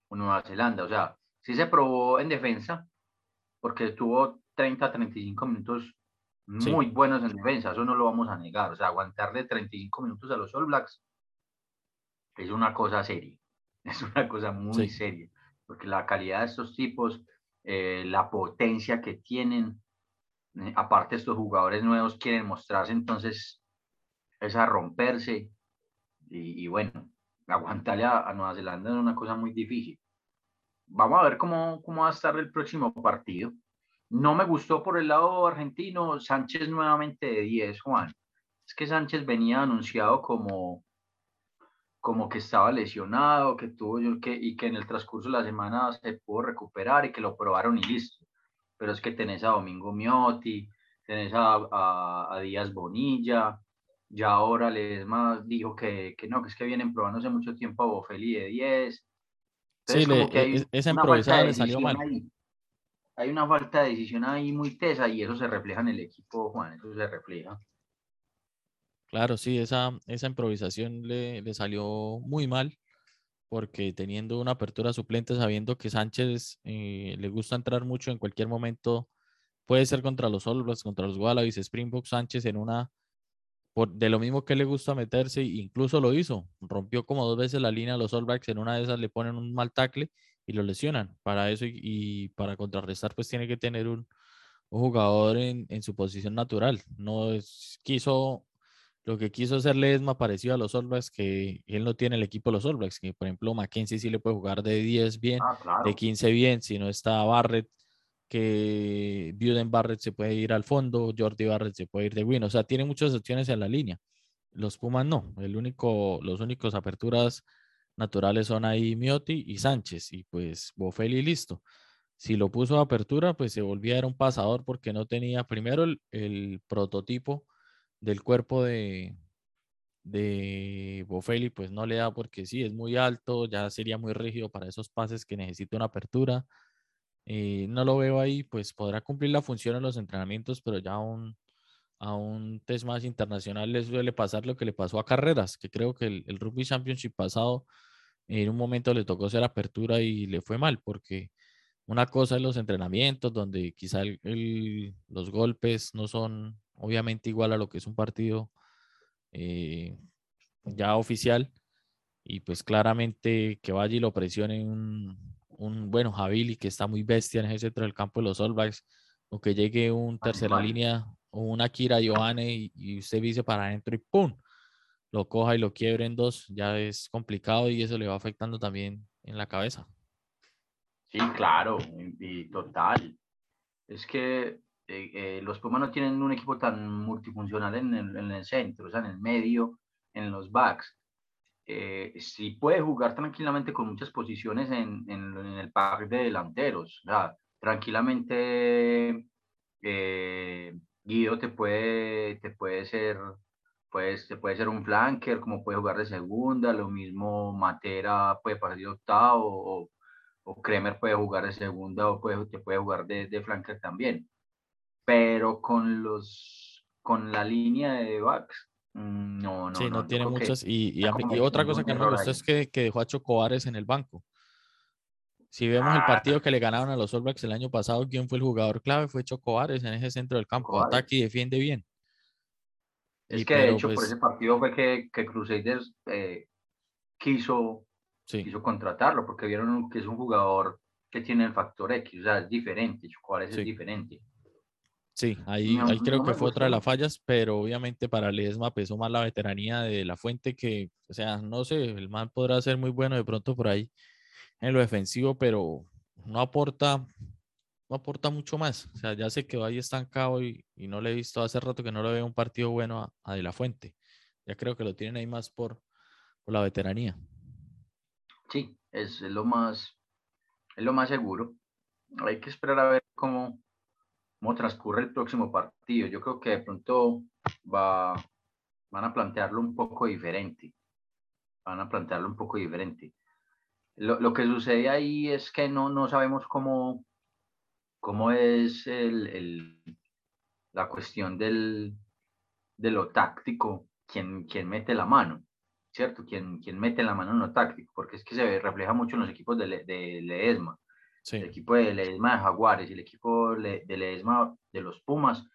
con Nueva Zelanda. O sea, sí se probó en defensa, porque tuvo 30, 35 minutos muy buenos en defensa, eso no lo vamos a negar. O sea, aguantarle 35 minutos a los All Blacks es una cosa seria, es una cosa muy seria, porque la calidad de estos tipos, eh, la potencia que tienen, eh, aparte estos jugadores nuevos quieren mostrarse, entonces es a romperse y, bueno, aguantarle a, Nueva Zelanda es una cosa muy difícil. Vamos a ver cómo, cómo va a estar el próximo partido. No me gustó por el lado argentino Sánchez nuevamente de 10, Juan. Es que Sánchez venía anunciado como, como que estaba lesionado, que tuvo que, y que en el transcurso de la semana se pudo recuperar y que lo probaron y listo. Pero es que tenés a Domingo Miotti, tenés a, a, Díaz Bonilla, ya ahora más dijo que, que, no, que es que vienen probando hace mucho tiempo a Bofeli de 10. sí, e, esa improvisada le salió mal hay una falta de decisión ahí muy tesa y eso se refleja en el equipo, Juan, eso se refleja. Claro, sí, esa, esa improvisación le, le salió muy mal porque teniendo una apertura suplente, sabiendo que Sánchez eh, le gusta entrar mucho en cualquier momento, puede ser contra los All contra los Wallabies, Springbok Sánchez en una, por, de lo mismo que le gusta meterse, incluso lo hizo, rompió como dos veces la línea a los All Blacks, en una de esas le ponen un mal tackle y lo lesionan. Para eso y, para contrarrestar, pues tiene que tener un, jugador en, su posición natural. No es, quiso, lo que quiso hacer Ledesma parecido a los All Blacks, que él no tiene el equipo de los All Blacks, que por ejemplo Mackenzie sí le puede jugar de 10 bien, ah, de 15 bien, si no está Barrett, que Buden Barrett se puede ir al fondo, Jordi Barrett se puede ir de win, o sea, tiene muchas opciones en la línea. Los Pumas no, el único, los únicos aperturas naturales son ahí Miotti y Sánchez, y pues Bofeli listo. Si lo puso a apertura, pues se volvía a ser un pasador porque no tenía primero el, prototipo del cuerpo de, de Bofeli, pues no le da porque sí, es muy alto, ya sería muy rígido para esos pases que necesita una apertura. Eh, no lo veo ahí, pues podrá cumplir la función en los entrenamientos, pero ya un, a un test más internacional le suele pasar lo que le pasó a Carreras, que creo que el, Rugby Championship pasado en un momento le tocó hacer apertura y le fue mal, porque una cosa es los entrenamientos, donde quizá los golpes no son obviamente igual a lo que es un partido eh, ya oficial, y pues claramente que vaya y lo presione un, un bueno Javili que está muy bestia en ese centro del campo de los All Blacks, o que llegue un tercera línea o una Kira Johanne y, usted dice para adentro y ¡pum! Lo coja y lo quiebre en dos, ya es complicado y eso le va afectando también en la cabeza. Sí, claro, y, total. Es que eh, eh, los Pumas no tienen un equipo tan multifuncional en el, centro, o sea, en el medio, en los backs. Eh, sí puede jugar tranquilamente con muchas posiciones en, el pack de delanteros. Tranquilamente eh, Guido te puede, te puede ser, pues, puede ser un flanker, como puede jugar de segunda, lo mismo Matera puede pasar de octavo, o, o Kremer puede jugar de segunda, o puede, te puede jugar de, de flanker también. Pero con los, con la línea de backs, mm, no, no. Sí, no, tiene muchas. Y, y, otra cosa que no me gustó es que, que dejó a Chocoares en el banco. Si vemos el partido que le ganaron a los All Blacks el año pasado, ¿quién fue el jugador clave? Fue Choco en ese centro del campo. Ataque y defiende bien. Es que de hecho por pues ese partido fue que, que Crusaders eh, quiso, quiso contratarlo porque vieron que es un jugador que tiene el factor X, o sea, es diferente. Choco es diferente. Sí, ahí, ahí creo que fue otra de las fallas, pero obviamente para Ledesma pesó más la veteranía de la fuente que, o sea, no sé, el man podrá ser muy bueno de pronto por ahí en lo defensivo, pero no aporta, no aporta mucho más. O sea, ya se quedó ahí estancado y, no le he visto hace rato que no le veo un partido bueno a, De La Fuente. Ya creo que lo tienen ahí más por, la veteranía. Sí, es, lo más, es lo más seguro. Hay que esperar a ver cómo, cómo transcurre el próximo partido. Yo creo que de pronto va, van a plantearlo un poco diferente. Van a plantearlo un poco diferente. Lo, lo, que sucede ahí es que no, no sabemos cómo, cómo es el, el, la cuestión del, de lo táctico, quién, quién mete la mano, ¿cierto? ¿Quién, quién mete la mano en lo táctico, porque es que se refleja mucho en los equipos de, de Ledesma. El equipo de Ledesma de Jaguares y el equipo de Ledesma de los Pumas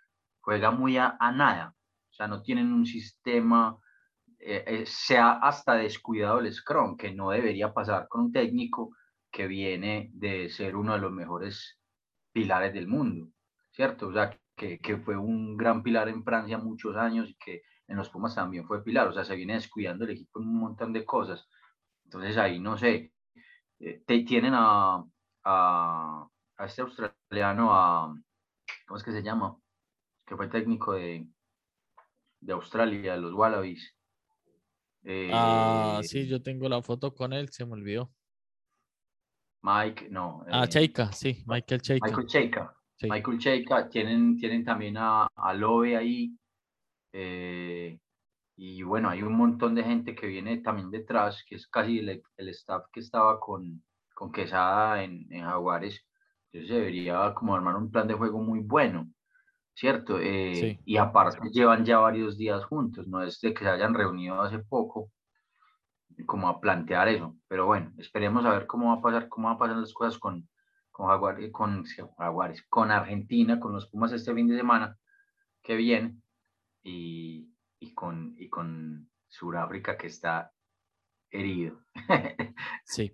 juega muy a, nada, o sea, no tienen un sistema, eh, eh, se ha hasta descuidado el Scrum, que no debería pasar con un técnico que viene de ser uno de los mejores pilares del mundo, ¿cierto? O sea, que, que fue un gran pilar en Francia muchos años y que en los Pumas también fue pilar, o sea, se viene descuidando el equipo en un montón de cosas. Entonces ahí, no sé, eh, te, tienen a, a, a, este australiano, a, ¿cómo es que se llama? Que fue técnico de, de Australia, los Wallabies. ah, sí, eh, yo tengo la foto con él, se me olvidó. Mike, no. Ah, eh, Cheika, sí, Michael Cheika. Michael Cheika. Michael Cheika, tienen, tienen también a, a Lowe ahí. Eh, y bueno, hay un montón de gente que viene también detrás, que es casi el, el staff que estaba con, con Quesada en, en Jaguares. Entonces debería como armar un plan de juego muy bueno, ¿cierto? Eh, y aparte llevan ya varios días juntos, no es de que se hayan reunido hace poco como a plantear eso. Pero bueno, esperemos a ver cómo va a pasar, cómo van a pasar las cosas con, con Jaguares, con, Jaguares, con Argentina, con los Pumas este fin de semana que viene y, y con, y con Sudáfrica que está herido. sí.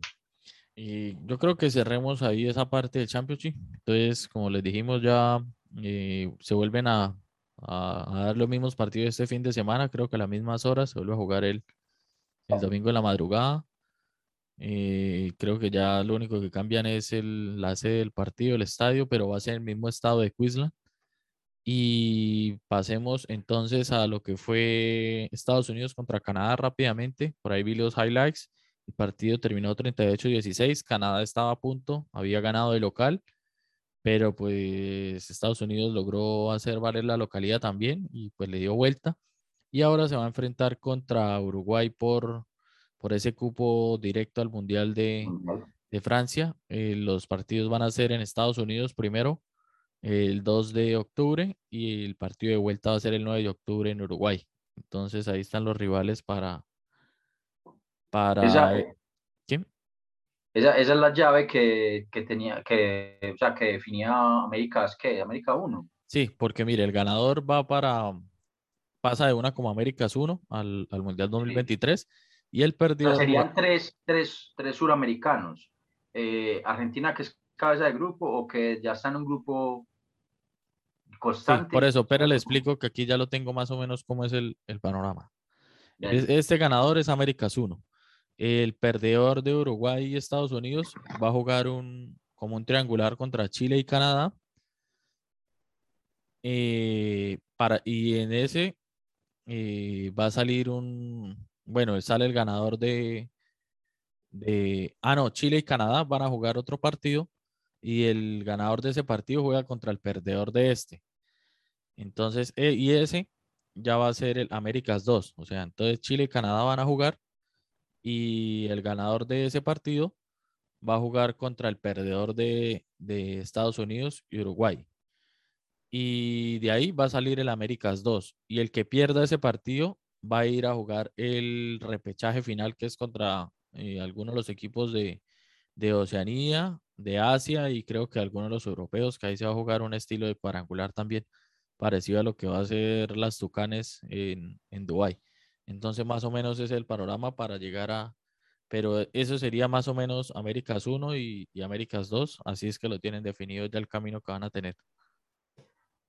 Y yo creo que cerremos ahí esa parte del Championship. Entonces, como les dijimos, ya eh, se vuelven a, a, dar los mismos partidos este fin de semana. Creo que a las mismas horas se vuelve a jugar el, el domingo en la madrugada. Eh, creo que ya lo único que cambian es el, la sede del partido, el estadio, pero va a ser el mismo estado de Queensland. Y pasemos entonces a lo que fue Estados Unidos contra Canadá rápidamente. Por ahí vi los highlights. El partido terminó 38-16. Canadá estaba a punto, había ganado de local, pero pues Estados Unidos logró hacer valer la localidad también y pues le dio vuelta. Y ahora se va a enfrentar contra Uruguay por, por ese cupo directo al Mundial de, de Francia. Eh, los partidos van a ser en Estados Unidos primero el 2 de octubre y el partido de vuelta va a ser el 9 de octubre en Uruguay. Entonces ahí están los rivales para... para esa, eh, ¿Quién? Esa, esa, es la llave que, que, tenía, que, o sea, que definía América, ¿qué? América 1. Sí, porque mire, el ganador va para, pasa de una como Américas 1 al, al Mundial 2023 y el perdió. serían tres, tres, tres suramericanos. Eh, Argentina, que es cabeza de grupo, o que ya está en un grupo por eso, pero le explico que aquí ya lo tengo más o menos cómo es el, panorama. Este ganador es Américas 1. El perdedor de Uruguay y Estados Unidos va a jugar un, como un triangular contra Chile y Canadá. Eh, para, y en ese eh, va a salir un, bueno, sale el ganador de, de, ah, no, Chile y Canadá van a jugar otro partido y el ganador de ese partido juega contra el perdedor de este. Entonces, eh, y ese ya va a ser el Américas 2. O sea, entonces Chile y Canadá van a jugar y el ganador de ese partido va a jugar contra el perdedor de, de Estados Unidos y Uruguay. Y de ahí va a salir el Américas 2. Y el que pierda ese partido va a ir a jugar el repechaje final, que es contra eh, algunos de los equipos de, de Oceanía, de Asia y creo que algunos de los europeos, que ahí se va a jugar un estilo de cuadrangular también parecido a lo que va a hacer las Tucanes en, en Dubái. Entonces, más o menos es el panorama para llegar a, pero eso sería más o menos Américas 1 y, Américas 2, así es que lo tienen definido ya el camino que van a tener.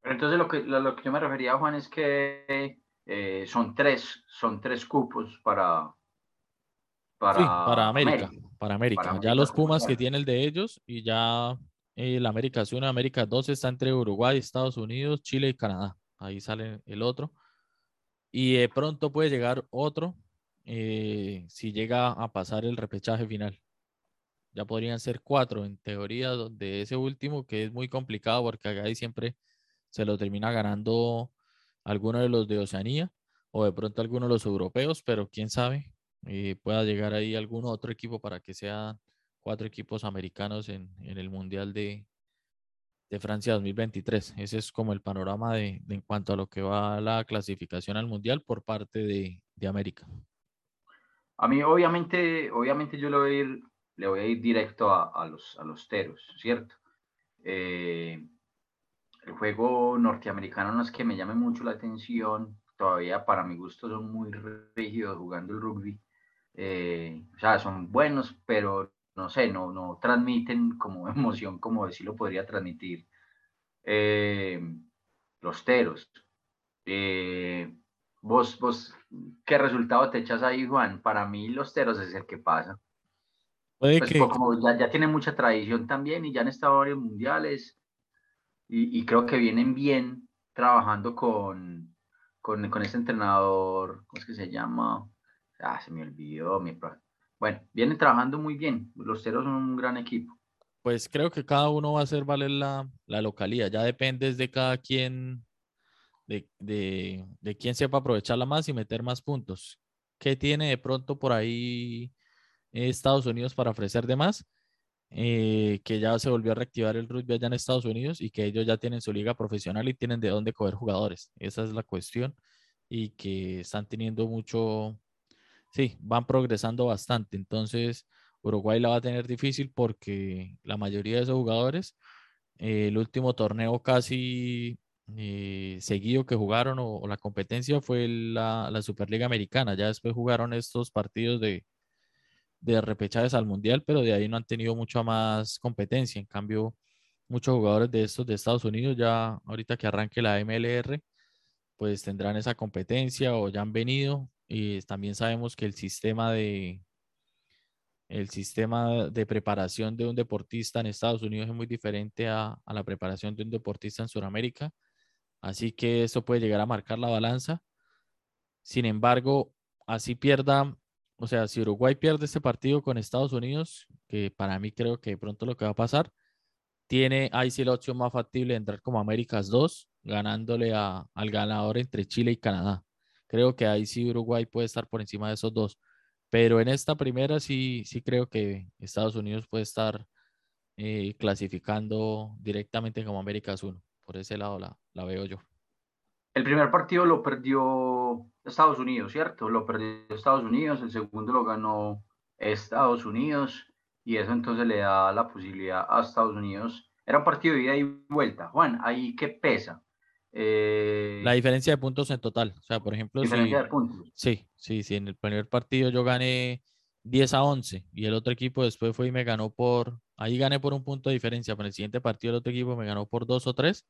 Entonces lo que, lo, que yo me refería, Juan, es que eh, son tres, son tres cupos para, para, para América, Para América. ya los Pumas que tiene el de ellos y ya el América 1 América 2 está entre Uruguay, Estados Unidos, Chile y Canadá. Ahí sale el otro. Y de pronto puede llegar otro eh, si llega a pasar el repechaje final. Ya podrían ser cuatro en teoría de ese último, que es muy complicado porque ahí siempre se lo termina ganando alguno de los de Oceanía o de pronto alguno de los europeos, pero quién sabe, eh, pueda llegar ahí algún otro equipo para que sea cuatro equipos americanos en, el Mundial de, Francia 2023. Ese es como el panorama de, en cuanto a lo que va a la clasificación al Mundial por parte de, América. A mí, obviamente, obviamente yo le voy a ir, le voy a ir directo a, los, a los teros, ¿cierto? Eh, el juego norteamericano no es que me llame mucho la atención, todavía para mi gusto son muy rígidos jugando el rugby. Eh, o sea, son buenos, pero no sé, no, no transmiten como emoción como si lo podría transmitir eh, los teros. Eh, vos, vos, ¿qué resultado te echas ahí, Juan? Para mí los teros es el que pasa. Pues, que... como ya, ya tiene mucha tradición también y ya han estado varios mundiales y, creo que vienen bien trabajando con, con, con este entrenador, ¿cómo es que se llama? Ah, se me olvidó. Mi... Bueno, vienen trabajando muy bien. Los Teros son un gran equipo. Pues creo que cada uno va a hacer valer la, la localidad. Ya depende de cada quien, de, de, de quién sepa aprovecharla más y meter más puntos. ¿Qué tiene de pronto por ahí Estados Unidos para ofrecer de más? Eh, que ya se volvió a reactivar el rugby allá en Estados Unidos y que ellos ya tienen su liga profesional y tienen de dónde coger jugadores. Esa es la cuestión y que están teniendo mucho, sí, van progresando bastante. Entonces, Uruguay la va a tener difícil porque la mayoría de esos jugadores, eh, el último torneo casi eh, seguido que jugaron o, la competencia fue la, la Superliga Americana. Ya después jugaron estos partidos de, de repechajes al Mundial, pero de ahí no han tenido mucha más competencia. En cambio, muchos jugadores de estos de Estados Unidos ya ahorita que arranque la MLR, pues tendrán esa competencia o ya han venido. Y también sabemos que el sistema de el sistema de preparación de un deportista en Estados Unidos es muy diferente a, a la preparación de un deportista en Sudamérica. Así que eso puede llegar a marcar la balanza. Sin embargo, así pierda o sea, si Uruguay pierde este partido con Estados Unidos, que para mí creo que pronto lo que va a pasar, tiene ahí sí la opción más factible de entrar como Américas 2, ganándole a, al ganador entre Chile y Canadá. Creo que ahí sí Uruguay puede estar por encima de esos dos. Pero en esta primera sí, sí creo que Estados Unidos puede estar eh, clasificando directamente como Américas 1. Por ese lado la, la veo yo. El primer partido lo perdió Estados Unidos, ¿cierto? Lo perdió Estados Unidos, el segundo lo ganó Estados Unidos y eso entonces le da la posibilidad a Estados Unidos. Era un partido de ida y vuelta. Juan, ¿ahí qué pesa? Eh, la diferencia de puntos en total. O sea, por ejemplo, diferencia de puntos. Sí, sí, sí. En el primer partido yo gané 10 a 11 y el otro equipo después fue y me ganó por, ahí gané por un punto de diferencia, pero en el siguiente partido el otro equipo me ganó por dos o tres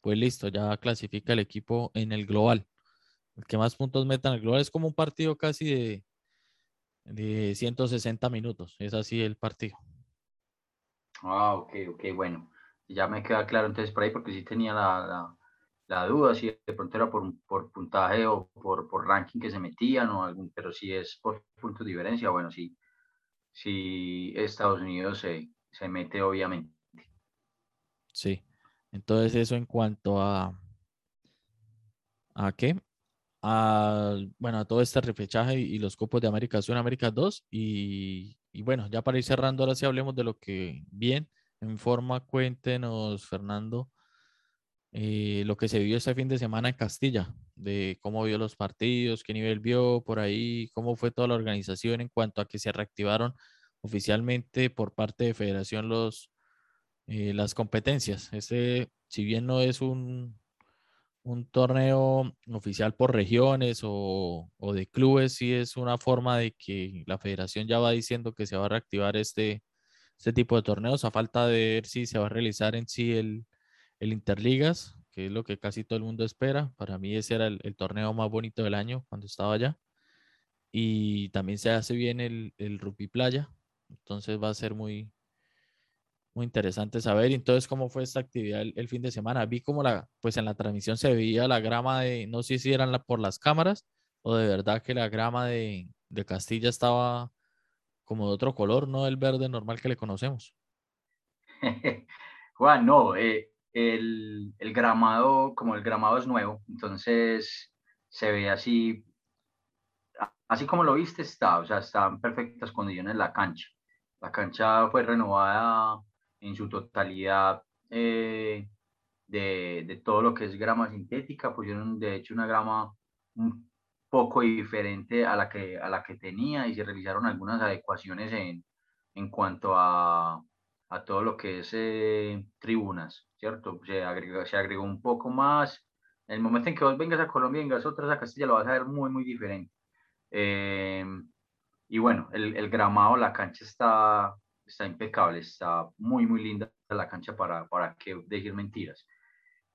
pues listo, ya clasifica el equipo en el global. El que más puntos meta en el global es como un partido casi de, de 160 minutos. Es así el partido. Ah, ok, ok, bueno. Ya me queda claro entonces por ahí porque sí tenía la, la, duda si de pronto era por, por puntaje o por, por, ranking que se metían o algún, pero si es por puntos de diferencia, bueno, sí, sí Estados Unidos se, se mete obviamente. Sí. Entonces eso en cuanto a... ¿A qué? A, bueno, a todo este reflechaje y, los copos de América 1, América 2. Y, bueno, ya para ir cerrando, ahora sí hablemos de lo que bien, en forma, cuéntenos, Fernando, eh, lo que se vio este fin de semana en Castilla, de cómo vio los partidos, qué nivel vio por ahí, cómo fue toda la organización en cuanto a que se reactivaron oficialmente por parte de Federación los, eh, las competencias. Este, si bien no es un, un torneo oficial por regiones o, o, de clubes, sí es una forma de que la federación ya va diciendo que se va a reactivar este, este tipo de torneos, a falta de ver si se va a realizar en sí el, el Interligas, que es lo que casi todo el mundo espera. Para mí ese era el, torneo más bonito del año cuando estaba allá. Y también se hace bien el, el rugby playa, entonces va a ser muy, muy interesante saber. Entonces, ¿cómo fue esta actividad el, fin de semana? Vi como la, pues en la transmisión se veía la grama de, no sé si eran la, por las cámaras o de verdad que la grama de, de Castilla estaba como de otro color, no el verde normal que le conocemos. Juan, no, eh, el, el, gramado, como el gramado es nuevo, entonces se ve así, así como lo viste está, o sea, está en perfectas condiciones la cancha. La cancha fue renovada en su totalidad eh, de, de, todo lo que es grama sintética, pusieron de hecho una grama un poco diferente a la que, a la que tenía y se realizaron algunas adecuaciones en, en cuanto a, a todo lo que es eh, tribunas, ¿cierto? Se agregó, se agregó un poco más. En el momento en que vos vengas a Colombia y vengas otras a Castilla, lo vas a ver muy, muy diferente. Eh, y bueno, el, el, gramado, la cancha está, está impecable, está muy, muy linda la cancha para, para que decir mentiras.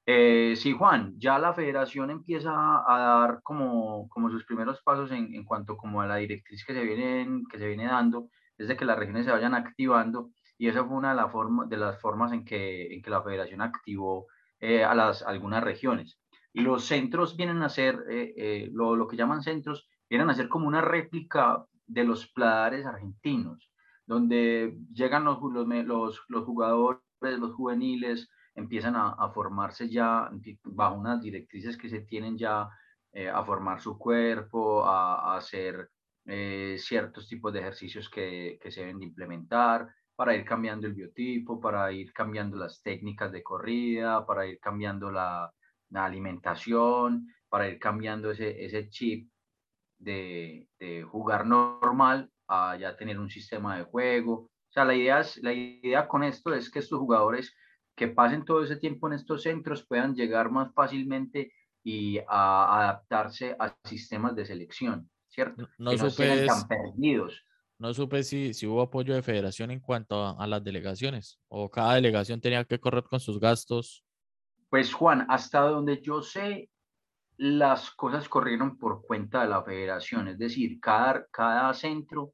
Eh, sí, Juan, ya la federación empieza a dar como, como sus primeros pasos en, en cuanto como a la directriz que se, vienen, que se viene dando, desde que las regiones se vayan activando, y esa fue una de, la forma, de las formas en que, en que la federación activó eh, a las, algunas regiones. Los centros vienen a ser, eh, eh, lo, lo, que llaman centros, vienen a ser como una réplica de los pladares argentinos, donde llegan los, los, los jugadores, los juveniles, empiezan a, formarse ya bajo unas directrices que se tienen ya a formar su cuerpo, a, hacer ciertos tipos de ejercicios que, que se deben de implementar, para ir cambiando el biotipo, para ir cambiando las técnicas de corrida, para ir cambiando la, la alimentación, para ir cambiando ese, ese chip de, de, jugar normal a ya tener un sistema de juego. O sea, la idea, es, la idea con esto es que estos jugadores que pasen todo ese tiempo en estos centros puedan llegar más fácilmente y a adaptarse a sistemas de selección, ¿cierto? No, que no supe tan perdidos no supe si, si hubo apoyo de federación en cuanto a, a, las delegaciones o cada delegación tenía que correr con sus gastos. Pues Juan, hasta donde yo sé, las cosas corrieron por cuenta de la federación, es decir, cada, cada centro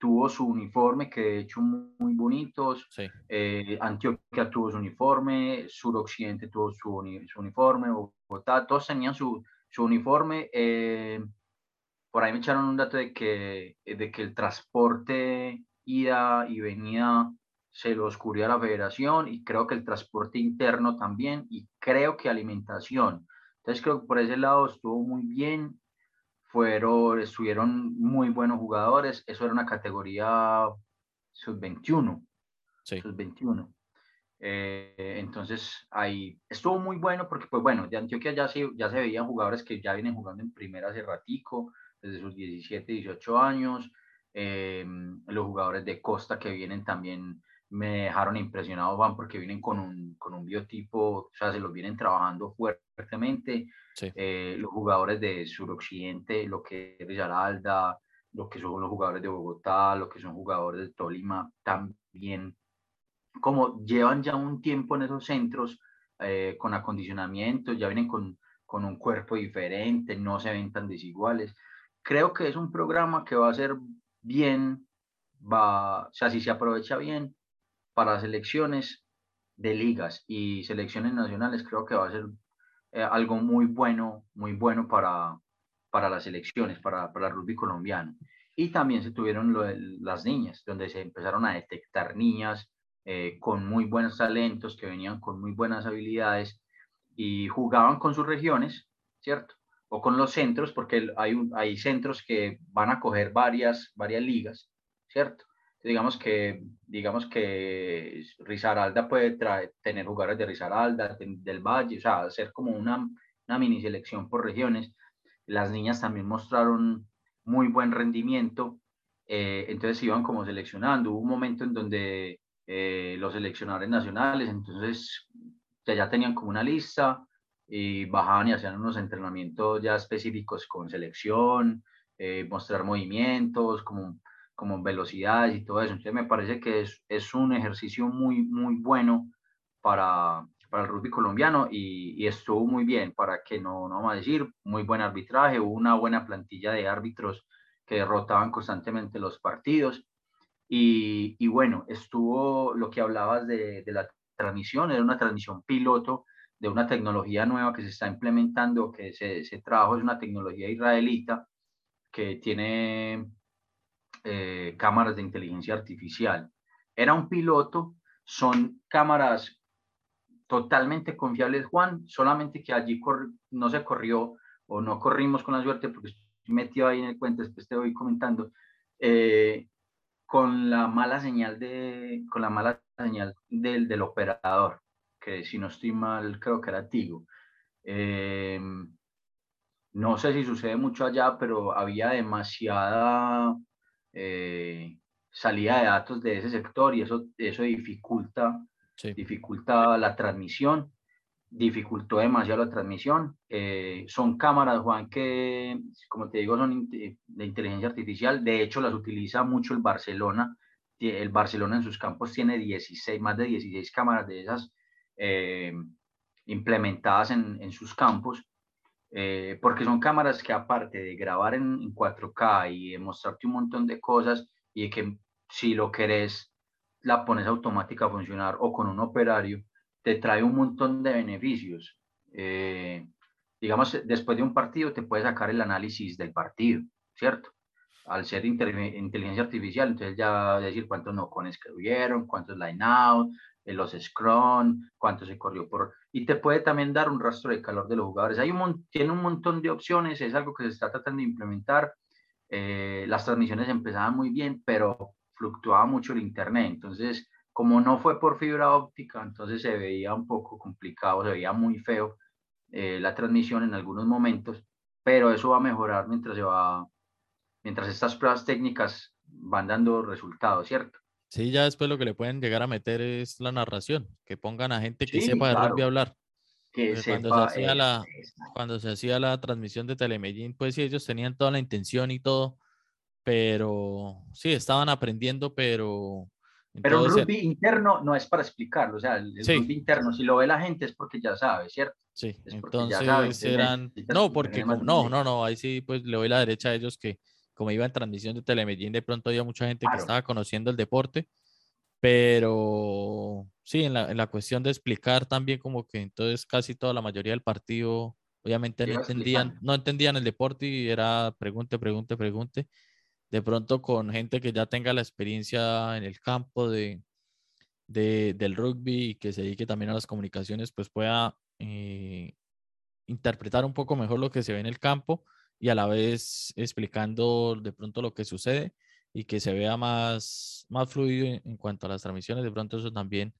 tuvo su uniforme, que de hecho muy bonitos, sí. eh, Antioquia tuvo su uniforme, Suroccidente tuvo su, su uniforme, Bogotá, todos tenían su, su uniforme. Eh, por ahí me echaron un dato de que, de que el transporte ida y venida se lo cubría la federación y creo que el transporte interno también y creo que alimentación. Entonces creo que por ese lado estuvo muy bien, fueron, estuvieron muy buenos jugadores, eso era una categoría sub-21. Sí. Sub-21. Eh, entonces ahí estuvo muy bueno porque pues bueno, de Antioquia ya se, ya se veían jugadores que ya vienen jugando en primera hace ratico, desde sus 17, 18 años. Eh, los jugadores de Costa que vienen también me dejaron impresionado, van porque vienen con un, con un biotipo, o sea, se los vienen trabajando fuertemente. Sí. Eh, los jugadores de suroccidente, lo que es Villaralda, lo que son los jugadores de Bogotá, lo que son jugadores de Tolima, también, como llevan ya un tiempo en esos centros eh, con acondicionamiento, ya vienen con, con un cuerpo diferente, no se ven tan desiguales creo que es un programa que va a ser bien, va, o sea, si se aprovecha bien para selecciones de ligas y selecciones nacionales, creo que va a ser eh, algo muy bueno, muy bueno para, para las selecciones, para, para el rugby colombiano. Y también se tuvieron las niñas, donde se empezaron a detectar niñas eh, con muy buenos talentos, que venían con muy buenas habilidades y jugaban con sus regiones, ¿cierto? o con los centros, porque hay, hay centros que van a coger varias, varias ligas, ¿cierto? Digamos que, digamos que Risaralda puede traer, tener jugadores de Risaralda, de, del Valle, o sea, hacer como una, una mini selección por regiones. Las niñas también mostraron muy buen rendimiento, eh, entonces iban como seleccionando. Hubo un momento en donde eh, los seleccionadores nacionales, entonces ya, ya tenían como una lista, y bajaban y hacían unos entrenamientos ya específicos con selección, eh, mostrar movimientos, como, como velocidades y todo eso. Entonces me parece que es, es un ejercicio muy, muy bueno para, para el rugby colombiano y, y, estuvo muy bien, para que no, no vamos a decir, muy buen arbitraje, hubo una buena plantilla de árbitros que derrotaban constantemente los partidos. Y, y bueno, estuvo lo que hablabas de, de la transmisión, era una transmisión piloto de una tecnología nueva que se está implementando, que se, se es una tecnología israelita que tiene eh, cámaras de inteligencia artificial. Era un piloto, son cámaras totalmente confiables, Juan, solamente que allí no se corrió o no corrimos con la suerte porque estoy metido ahí en el cuento, después te voy comentando, eh, con la mala señal, de, con la mala señal del, del operador que si no estoy mal, creo que era Tigo. Eh, no sé si sucede mucho allá, pero había demasiada eh, salida de datos de ese sector y eso, eso dificulta, dificulta la transmisión, dificultó demasiado la transmisión. Eh, son cámaras, Juan, que, como te digo, son de inteligencia artificial. De hecho, las utiliza mucho el Barcelona. El Barcelona en sus campos tiene 16, más de 16 cámaras de esas eh, implementadas en, en, sus campos. Eh, porque son cámaras que aparte de grabar en, en 4K y de mostrarte un montón de cosas, y que si lo querés, la pones automática a funcionar o con un operario, te trae un montón de beneficios. Eh, digamos, después de un partido te puede sacar el análisis del partido, ¿cierto? Al ser inteligencia artificial, entonces ya decir cuántos no con escribieron, cuántos line out, los scrum, cuánto se corrió por... Y te puede también dar un rastro de calor de los jugadores. Hay un, tiene un montón de opciones, es algo que se está tratando de implementar eh, las transmisiones empezaban muy bien, pero fluctuaba mucho el internet. Entonces, como no fue por fibra óptica, entonces se veía un poco complicado, se veía muy feo eh, la transmisión en algunos momentos, pero eso va a mejorar mientras se va, mientras estas pruebas técnicas van dando resultados, ¿cierto? Sí, ya después lo que le pueden llegar a meter es la narración, que pongan a gente que sepa de rugby hablar. Cuando, se hacía la, cuando se hacía la transmisión de Telemedellín, pues sí, ellos tenían toda la intención y todo, pero sí, estaban aprendiendo, pero... Pero el rugby interno no es para explicarlo, o sea, el, rugby interno, si lo ve la gente es porque ya sabe, ¿cierto? Sí, entonces eran... No, porque no, no, no, ahí sí, pues le doy la derecha a ellos que como iba en transmisión de Telemedellín, de pronto había mucha gente que estaba conociendo el deporte pero sí, en la, en la, cuestión de explicar también como que entonces casi toda la mayoría del partido obviamente no entendían, no entendían el deporte y era pregunte, pregunte, pregunte. De pronto con gente que ya tenga la experiencia en el campo de, de del rugby y que se dedique también a las comunicaciones, pues pueda eh, interpretar un poco mejor lo que se ve en el campo y a la vez explicando de pronto lo que sucede y que se vea más, más fluido en, cuanto a las transmisiones. De pronto eso también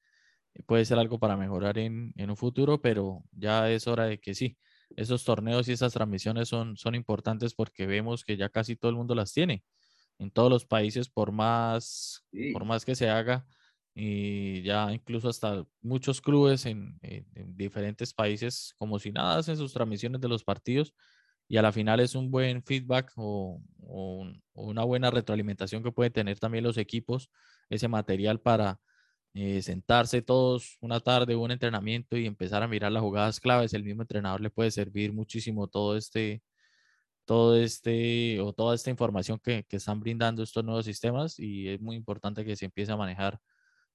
puede ser algo para mejorar en, en, un futuro, pero ya es hora de que sí, esos torneos y esas transmisiones son, son importantes porque vemos que ya casi todo el mundo las tiene. En todos los países, por más, por más que se haga, y ya incluso hasta muchos clubes en, en, en diferentes países, como si nada, hacen sus transmisiones de los partidos y a la final es un buen feedback o, una buena retroalimentación que pueden tener también los equipos, ese material para eh, sentarse todos una tarde, un entrenamiento y empezar a mirar las jugadas claves. El mismo entrenador le puede servir muchísimo todo este, todo este o toda esta información que, que están brindando estos nuevos sistemas y es muy importante que se empiece a manejar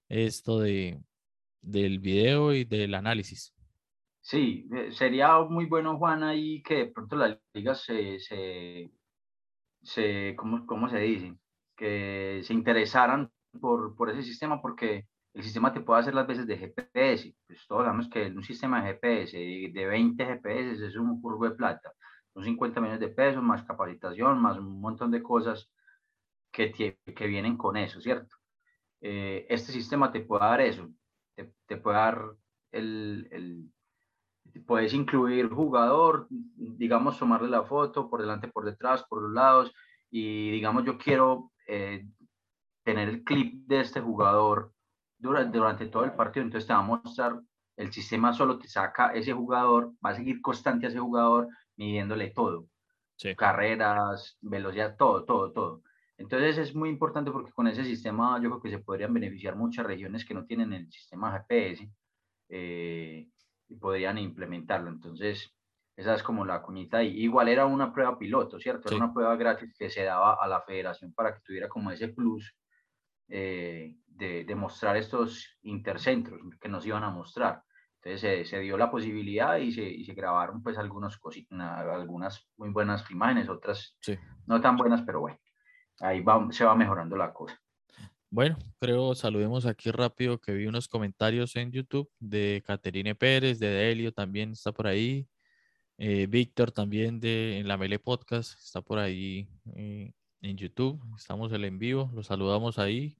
esto de, del video y del análisis. Sí, eh, sería muy bueno, Juan, ahí que de pronto las ligas se, se, se ¿cómo, ¿cómo, se dice? Que se interesaran por, por ese sistema, porque el sistema te puede hacer las veces de GPS. Pues todos sabemos que un sistema de GPS de 20 GPS es un curvo de plata. Son 50 millones de pesos, más capacitación, más un montón de cosas que, que vienen con eso, ¿cierto? Eh, este sistema te puede dar eso, te, te puede dar el, el puedes incluir jugador, digamos, tomarle la foto por delante, por detrás, por los lados, y digamos, yo quiero eh, tener el clip de este jugador durante, durante todo el partido, entonces te va a mostrar, el sistema solo te saca ese jugador, va a seguir constante a ese jugador, midiéndole todo, carreras, velocidad, todo, todo, todo. Entonces es muy importante porque con ese sistema yo creo que se podrían beneficiar muchas regiones que no tienen el sistema GPS. Eh, y podrían implementarlo. Entonces, esa es como la cuñita ahí. Igual era una prueba piloto, ¿cierto? Era una prueba gratis que se daba a la federación para que tuviera como ese plus eh, de, de, mostrar estos intercentros que nos iban a mostrar. Entonces se, dio la posibilidad y se, y se grabaron pues algunos algunas muy buenas imágenes, otras no tan buenas, pero bueno, ahí va, se va mejorando la cosa. Bueno, creo saludemos aquí rápido que vi unos comentarios en YouTube de Caterine Pérez, de Delio también está por ahí. Eh, Víctor también de la Mele Podcast está por ahí eh, en YouTube. Estamos el en vivo, los saludamos ahí.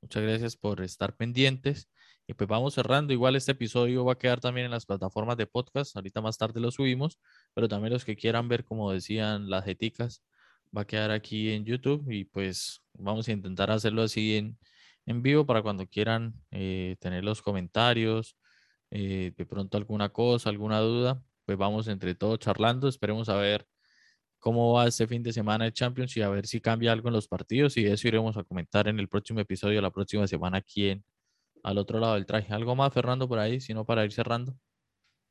Muchas gracias por estar pendientes. Y pues vamos cerrando. Igual este episodio va a quedar también en las plataformas de podcast. Ahorita más tarde lo subimos, pero también los que quieran ver, como decían, las eticas, va a quedar aquí en YouTube. Y pues vamos a intentar hacerlo así en, en vivo para cuando quieran eh, tener los comentarios, eh, de pronto alguna cosa, alguna duda, pues vamos entre todos charlando. Esperemos a ver cómo va este fin de semana el Champions y a ver si cambia algo en los partidos y eso iremos a comentar en el próximo episodio la próxima semana aquí en al otro lado del traje. ¿Algo más, Fernando, por ahí, sino para ir cerrando?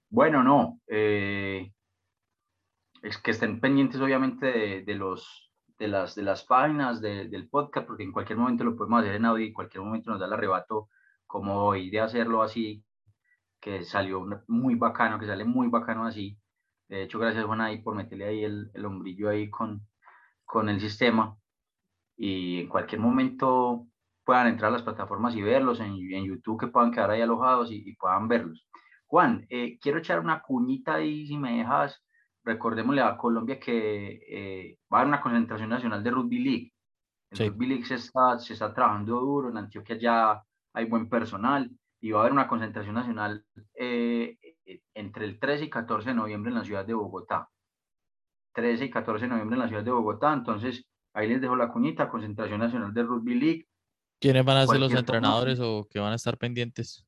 Bueno, no. Eh, es que estén pendientes, obviamente, de, los, de, las, de las páginas del podcast, porque en cualquier momento lo podemos hacer en audio y en cualquier momento nos da el arrebato, como hoy, de hacerlo así, que salió muy bacano, que sale muy bacano así. De hecho, gracias Juan ahí por meterle ahí el, el hombrillo ahí con, con el sistema. Y en cualquier momento puedan entrar a las plataformas y verlos en, en YouTube, que puedan quedar ahí alojados y, puedan verlos. Juan, eh, quiero echar una cuñita ahí, si me dejas, recordémosle a Colombia que eh, va a haber una concentración nacional de Rugby League. El Rugby League se está, se está trabajando duro, en Antioquia ya hay buen personal y va a haber una concentración nacional eh, entre el 13 y 14 de noviembre en la ciudad de Bogotá. 13 y 14 de noviembre en la ciudad de Bogotá, entonces ahí les dejo la cuñita, concentración nacional de Rugby League, ¿Quiénes van a ser los entrenadores o que van a estar pendientes?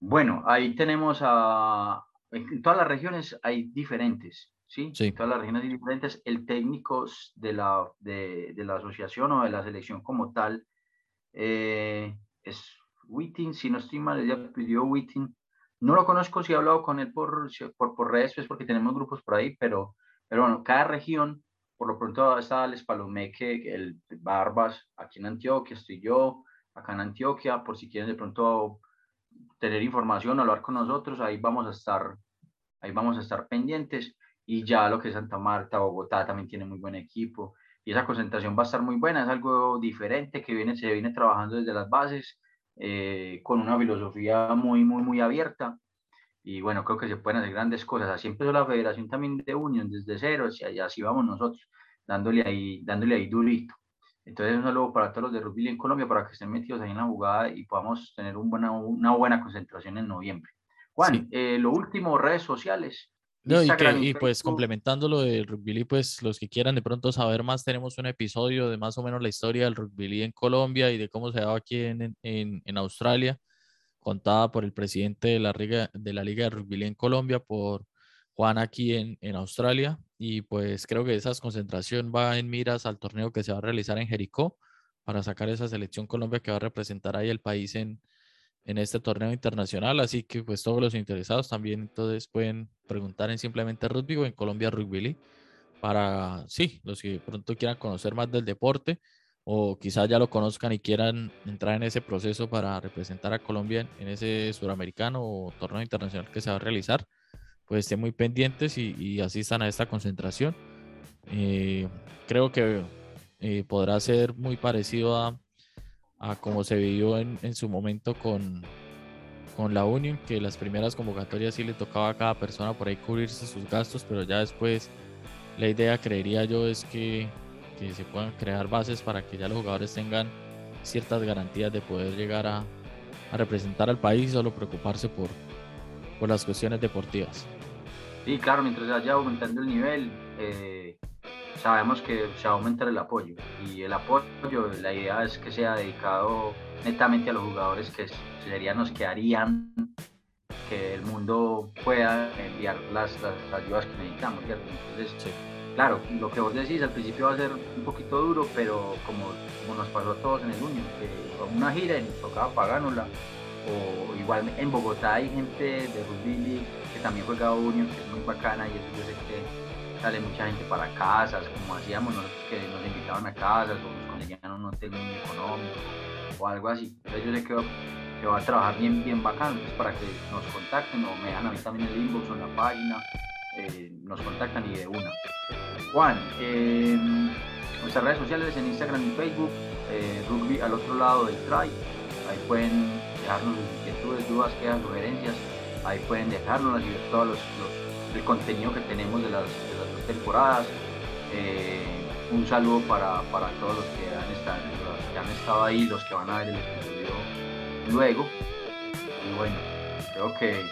Bueno, ahí tenemos a... En todas las regiones hay diferentes, ¿sí? En todas las regiones hay diferentes. El técnico de la, de, de la asociación o de la selección como tal eh, es Witting, si no estoy mal, ella pidió Witting. No lo conozco, si he hablado con él por, por, por redes, pues porque tenemos grupos por ahí, pero, pero bueno, cada región por lo pronto está Alex Palomeque, el Barbas, aquí en Antioquia, estoy yo, acá en Antioquia, por si quieren de pronto tener información, hablar con nosotros, ahí vamos a estar, ahí vamos a estar pendientes. Y ya lo que es Santa Marta, Bogotá también tiene muy buen equipo. Y esa concentración va a estar muy buena, es algo diferente que viene, se viene trabajando desde las bases, eh, con una filosofía muy, muy, muy abierta y bueno, creo que se pueden hacer grandes cosas. Así empezó la federación también de Unión desde cero, y así vamos nosotros, dándole ahí, dándole ahí durito. Entonces, un saludo para todos los de rugby en Colombia para que estén metidos ahí en la jugada y podamos tener un buena, una buena concentración en noviembre. Juan, eh, lo último, redes sociales. No, y, que, y, pues complementando lo del rugby, pues los que quieran de pronto saber más, tenemos un episodio de más o menos la historia del rugby en Colombia y de cómo se daba aquí en, en, en Australia contada por el presidente de la, Liga, de la Liga de Rugby en Colombia, por Juan aquí en, en Australia. Y pues creo que esa concentración va en miras al torneo que se va a realizar en Jericó para sacar esa selección Colombia que va a representar ahí el país en, en este torneo internacional. Así que pues todos los interesados también entonces pueden preguntar en simplemente rugby o en Colombia Rugby League para, sí, los que pronto quieran conocer más del deporte o quizás ya lo conozcan y quieran entrar en ese proceso para representar a Colombia en ese suramericano o torneo internacional que se va a realizar, pues estén muy pendientes y, asistan a esta concentración. Eh, creo que eh, podrá ser muy parecido a, a como se vivió en, en, su momento con, con la Unión, que las primeras convocatorias sí le tocaba a cada persona por ahí cubrirse sus gastos, pero ya después la idea, creería yo, es que que se puedan crear bases para que ya los jugadores tengan ciertas garantías de poder llegar a, a representar al país y solo preocuparse por, por las cuestiones deportivas. Sí, claro, mientras vaya aumentando el nivel, eh, sabemos que se va a aumentar el apoyo. Y el apoyo, la idea es que sea dedicado netamente a los jugadores que serían los que harían que el mundo pueda enviar las, las, ayudas que necesitamos, Entonces, sí claro, lo que vos decís al principio va a ser un poquito duro, pero como, como nos pasó a todos en el Unión, que una gira y nos tocaba pagárnosla. O igual en Bogotá hay gente de rugby que también juega Unión, que es muy bacana y eso yo sé que sale mucha gente para casas, como hacíamos nosotros que nos invitaban a casas o nos conseguían un hotel muy económico o algo así. Entonces yo sé que va, va a trabajar bien, bien bacano, entonces para que nos contacten o me dejan a mí también el inbox o en la página, eh, nos contactan y de una. Juan, eh, nuestras redes sociales en Instagram y Facebook, eh, Rugby al otro lado del try. Ahí pueden dejarnos inquietudes, dudas, quejas, sugerencias. Ahí pueden dejarnos y todo los, el contenido que tenemos de las, dos temporadas. Eh, un saludo para, todos los que, han estado, los que han estado ahí, los que van a ver el episodio luego. Y bueno, creo que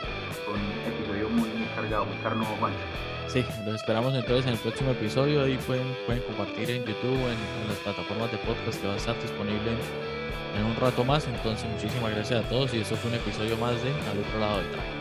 fue un episodio muy, muy cargado, muy carnudo, Juancho. Sí, los esperamos entonces en el próximo episodio. Ahí pueden, pueden compartir en YouTube, en, en las plataformas de podcast que va a estar disponible en un rato más. Entonces, muchísimas gracias a todos y esto fue un episodio más de Al otro lado del traje.